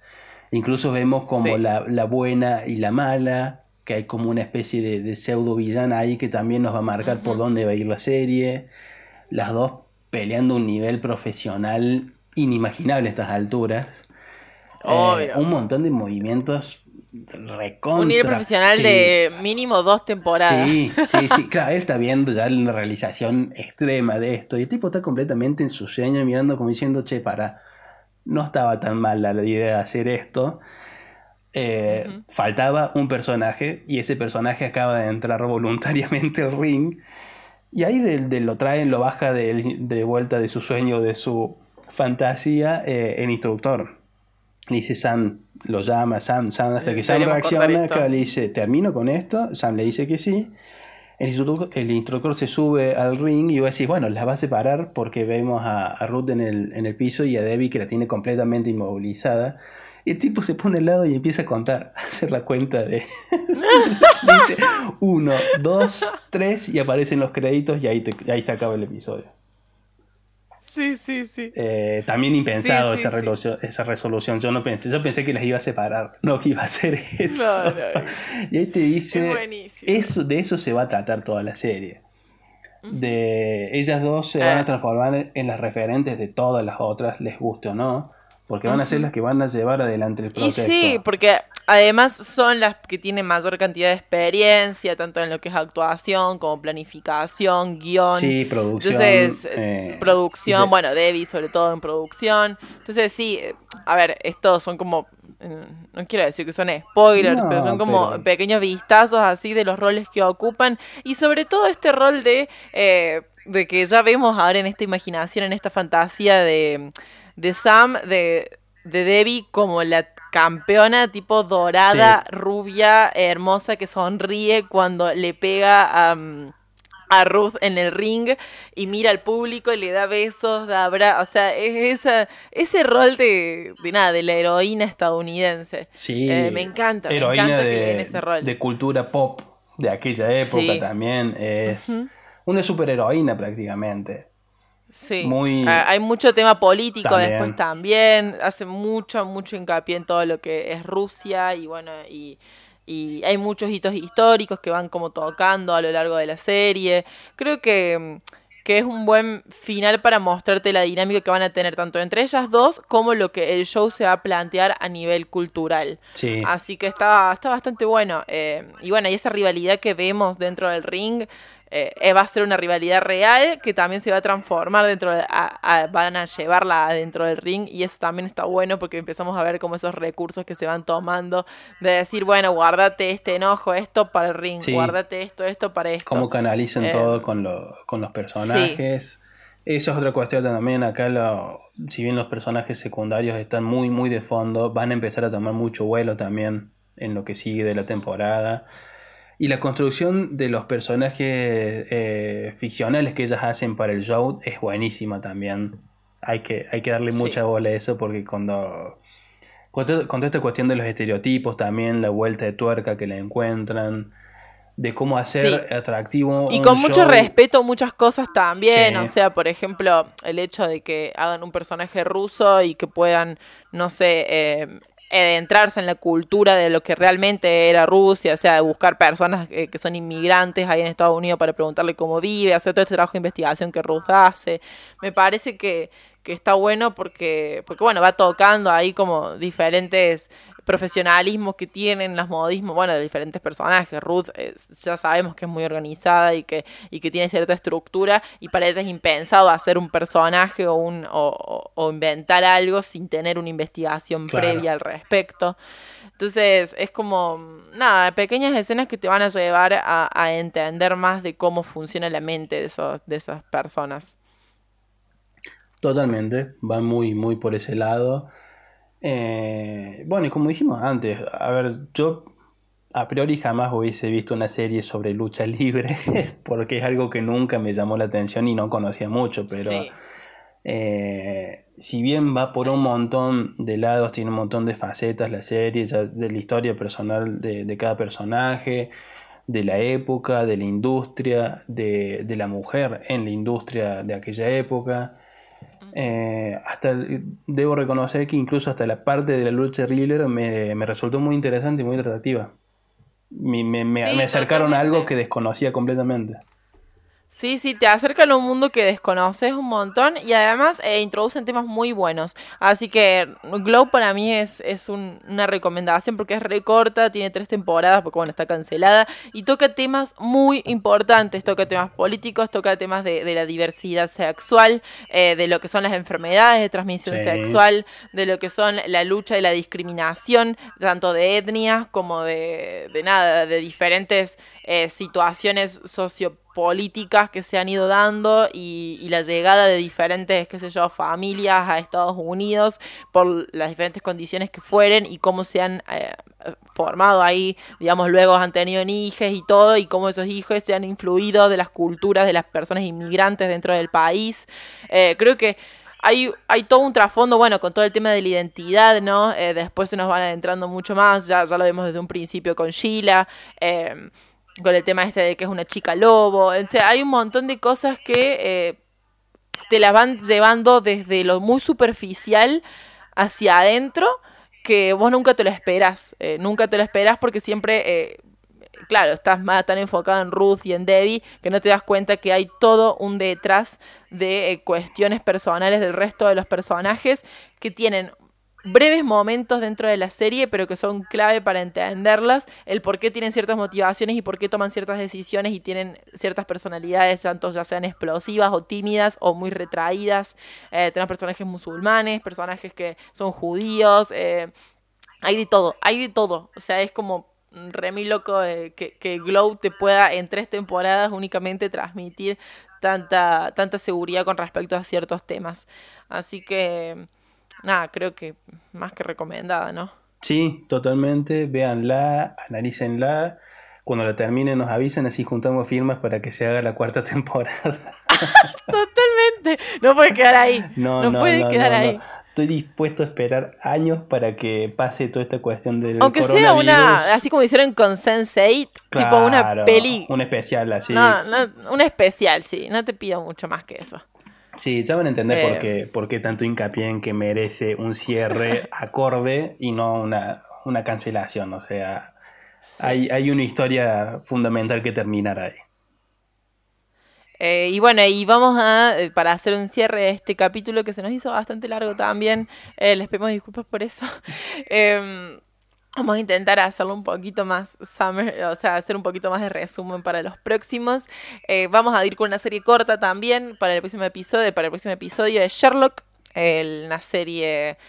Incluso vemos como la, la, buena y la mala, que hay como una especie de, pseudo villana ahí que también nos va a marcar por dónde va a ir la serie. Las dos peleando un nivel profesional inimaginable a estas alturas. Eh, un montón de movimientos recontra. Un nivel profesional de mínimo dos temporadas. Sí, [LAUGHS] sí, sí. Claro, él está viendo ya la realización extrema de esto. Y el tipo está completamente en su sueño mirando como diciendo, che, para no estaba tan mal la, idea de hacer esto. Eh, faltaba un personaje y ese personaje acaba de entrar voluntariamente al ring. Y ahí de, lo traen, lo baja de, vuelta de su sueño, de su fantasía, eh, el instructor. Le dice Sam, lo llama Sam, Sam hasta que Sam reacciona, le dice, termino con esto, Sam le dice que sí. El instructor, el instructor se sube al ring y va a decir, bueno, la va a separar porque vemos a, Ruth en el, en el, piso y a Debbie que la tiene completamente inmovilizada. Y el tipo se pone al lado y empieza a contar, [LAUGHS] a hacer la cuenta de... [LAUGHS] Dice, uno, dos, tres y aparecen los créditos y ahí, ahí se acaba el episodio. Sí, sí, sí. Eh, también impensado esa, resolución, esa resolución. Yo no pensé, yo pensé que las iba a separar, [LAUGHS] no que iba a hacer eso. [LAUGHS] y ahí te dice, eso, de eso se va a tratar toda la serie. De ellas dos se van a ah. transformar en las referentes de todas las otras, les guste o no, porque van a ser las que van a llevar adelante el proyecto. sí, porque Además, son las que tienen mayor cantidad de experiencia, tanto en lo que es actuación como planificación, guion. Sí, producción. Entonces, eh, producción, bueno, Debbie sobre todo en producción. Entonces, sí, eh, a ver, estos son como, eh, no quiero decir que son spoilers, pero son como pequeños vistazos así de los roles que ocupan. Y sobre todo este rol de, de que ya vemos ahora en esta imaginación, en esta fantasía de, de Sam, de, de Debbie como la campeona tipo dorada, rubia, hermosa, que sonríe cuando le pega a, Ruth en el ring y mira al público y le da besos, da abrazos, o sea, es esa, ese rol de, de nada, de la heroína estadounidense. Sí, eh, me encanta, me encanta que le den ese rol. De cultura pop de aquella época también, es una superheroína prácticamente. Sí, hay mucho tema político después también, hace mucho, mucho hincapié en todo lo que es Rusia y bueno, y, y hay muchos hitos históricos que van como tocando a lo largo de la serie. Creo que, que es un buen final para mostrarte la dinámica que van a tener tanto entre ellas dos como lo que el show se va a plantear a nivel cultural. Sí. Así que está, está bastante bueno. Eh, y bueno, y esa rivalidad que vemos dentro del ring eh, va a ser una rivalidad real que también se va a transformar dentro de, van a llevarla dentro del ring y eso también está bueno porque empezamos a ver como esos recursos que se van tomando de decir, bueno, guárdate este enojo, esto para el ring, guárdate esto, esto para esto. Cómo canalizan eh, todo con, con los personajes. Eso es otra cuestión también. Acá, lo, si bien los personajes secundarios están muy, muy de fondo, van a empezar a tomar mucho vuelo también en lo que sigue de la temporada. Y la construcción de los personajes eh, ficcionales que ellas hacen para el show es buenísima también. Hay que, hay que darle mucha bola a eso porque cuando, cuando, esta cuestión de los estereotipos también, la vuelta de tuerca que le encuentran, de cómo hacer atractivo. Y con mucho respeto muchas cosas también, o sea, por ejemplo, el hecho de que hagan un personaje ruso y que puedan, no sé, eh, adentrarse en la cultura de lo que realmente era Rusia, o sea, de buscar personas que, son inmigrantes ahí en Estados Unidos para preguntarle cómo vive, hacer todo este trabajo de investigación que Ruth hace. Me parece que, que está bueno porque, porque, bueno, va tocando ahí como diferentes profesionalismo que tienen las modismos, bueno, de diferentes personajes. Ruth eh, ya sabemos que es muy organizada y que, y que tiene cierta estructura y para ella es impensado hacer un personaje o, un, o, inventar algo sin tener una investigación previa al respecto. Entonces es como, nada, pequeñas escenas que te van a llevar a, a entender más de cómo funciona la mente de, esos, de esas personas. Totalmente, va muy, muy por ese lado. Eh, bueno, y como dijimos antes, a ver, yo a priori jamás hubiese visto una serie sobre lucha libre, [LAUGHS] porque es algo que nunca me llamó la atención y no conocía mucho, pero eh, si bien va por un montón de lados, tiene un montón de facetas la serie, de la historia personal de, cada personaje, de la época, de la industria, de, de la mujer en la industria de aquella época. Eh, hasta debo reconocer que incluso hasta la parte de la lucha thriller me, me resultó muy interesante y muy atractiva. Me, me, me acercaron a algo que desconocía completamente. Sí, sí, te acercan a un mundo que desconoces un montón y además eh, introducen temas muy buenos. Así que Glow para mí es, es una recomendación porque es recorta, tiene tres temporadas porque bueno, está cancelada y toca temas muy importantes, toca temas políticos, toca temas de, la diversidad sexual, eh, de lo que son las enfermedades de transmisión sexual, de lo que son la lucha y la discriminación, tanto de etnias como de, de nada, de diferentes eh, situaciones sociopolíticas políticas que se han ido dando y, la llegada de diferentes, qué sé yo, familias a Estados Unidos por las diferentes condiciones que fueren y cómo se han eh, formado ahí, digamos, luego han tenido hijos y todo y cómo esos hijos se han influido de las culturas de las personas inmigrantes dentro del país. Eh, creo que hay, hay todo un trasfondo, bueno, con todo el tema de la identidad, ¿no? Eh, después se nos van adentrando mucho más, ya, ya lo vemos desde un principio con Sheila con el tema este de que es una chica lobo. O sea, hay un montón de cosas que eh, te las van llevando desde lo muy superficial hacia adentro que vos nunca te lo esperas. Eh, nunca te lo esperas porque siempre, eh, claro, estás más tan enfocado en Ruth y en Debbie que no te das cuenta que hay todo un detrás de cuestiones personales del resto de los personajes que tienen breves momentos dentro de la serie, pero que son clave para entenderlas, el por qué tienen ciertas motivaciones y por qué toman ciertas decisiones y tienen ciertas personalidades, tanto ya sean explosivas o tímidas o muy retraídas. Eh, tenemos personajes musulmanes, personajes que son judíos, eh, hay de todo, hay de todo. O sea, es como remi loco eh, que, que Glow te pueda en tres temporadas únicamente transmitir tanta, tanta seguridad con respecto a ciertos temas. Así que nada, creo que más que recomendada, ¿no? Sí, totalmente. Véanla, analícenla. Cuando la terminen nos avisen, así juntamos firmas para que se haga la cuarta [LAUGHS] temporada. [LAUGHS] Totalmente. No puede quedar ahí. No, no, puede quedar ahí. Estoy dispuesto a esperar años para que pase toda esta cuestión del Aunque sea una, así como hicieron con Sense8, tipo una peli. Un especial así. No, no, un especial, sí. No te pido mucho más que eso. Sí, ya van a entender por, eh. qué, por qué tanto hincapié en que merece un cierre [LAUGHS] acorde y no una, una cancelación. O sea, hay, hay una historia fundamental que terminar ahí. Eh, y bueno, y vamos a, eh, para hacer un cierre de este capítulo que se nos hizo bastante largo también, les pedimos disculpas por eso. [LAUGHS] Em, Vamos a intentar hacerlo un poquito más summer, o sea, hacer un poquito más de resumen para los próximos. Eh, vamos a ir con una serie corta también para el próximo episodio, para el próximo episodio de Sherlock, una serie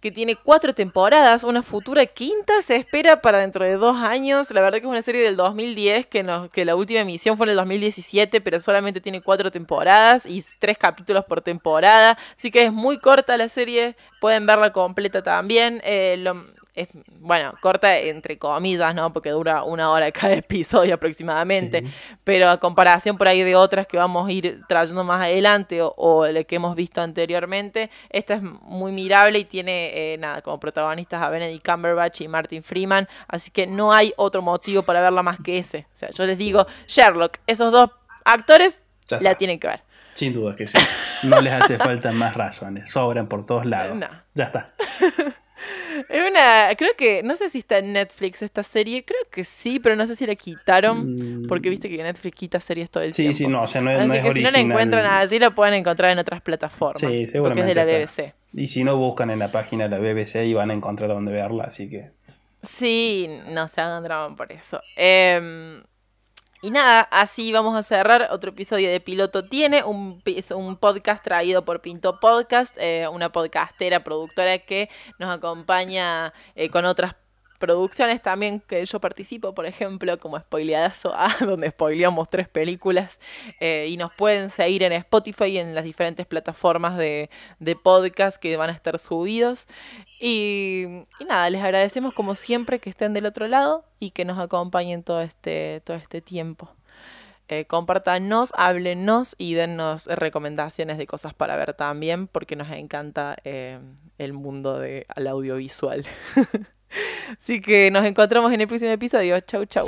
que tiene cuatro temporadas, una futura quinta se espera para dentro de dos años. La verdad que es una serie del 2010, que, nos, que la última emisión fue en el 2017, pero solamente tiene cuatro temporadas y tres capítulos por temporada. Así que es muy corta la serie, pueden verla completa también. Eh, es, bueno, corta entre comillas, ¿no? Porque dura una hora cada [LAUGHS] episodio aproximadamente, pero a comparación por ahí de otras que vamos a ir trayendo más adelante o, o que hemos visto anteriormente, esta es muy mirable y tiene, eh, nada, como protagonistas a Benedict Cumberbatch y Martin Freeman, así que no hay otro motivo para verla más que ese. O sea, yo les digo, Sherlock, esos dos actores la tienen que ver. Sin duda que sí. No les hace falta más razones. Sobran por todos lados. [LAUGHS] Ya está. [LAUGHS] Es una. Creo que. No sé si está en Netflix esta serie. Creo que sí, pero no sé si la quitaron. Porque viste que Netflix quita series todo el tiempo. Sí, sí, no. O sea, no es, Así que si no la encuentran así, la pueden encontrar en otras plataformas. Sí. Porque es de la BBC. Y si no, buscan en la página de la BBC y van a encontrar dónde verla. Así que. Sí, no se hagan drama por eso. Eh. Y nada, así vamos a cerrar. Otro episodio de Piloto Tiene, un, un podcast traído por Pinto Podcast, eh, una podcastera, productora que nos acompaña eh, con otras producciones también que yo participo, por ejemplo, como Spoileadazo A, [LAUGHS] donde spoileamos tres películas. Eh, y nos pueden seguir en Spotify y en las diferentes plataformas de, de podcast que van a estar subidos. Y, nada, les agradecemos como siempre que estén del otro lado y que nos acompañen todo este, todo este tiempo. Eh, compártanos, háblenos y dennos recomendaciones de cosas para ver también, porque nos encanta eh, el mundo del audiovisual. [LAUGHS] Así que nos encontramos en el próximo episodio. Chau, chau.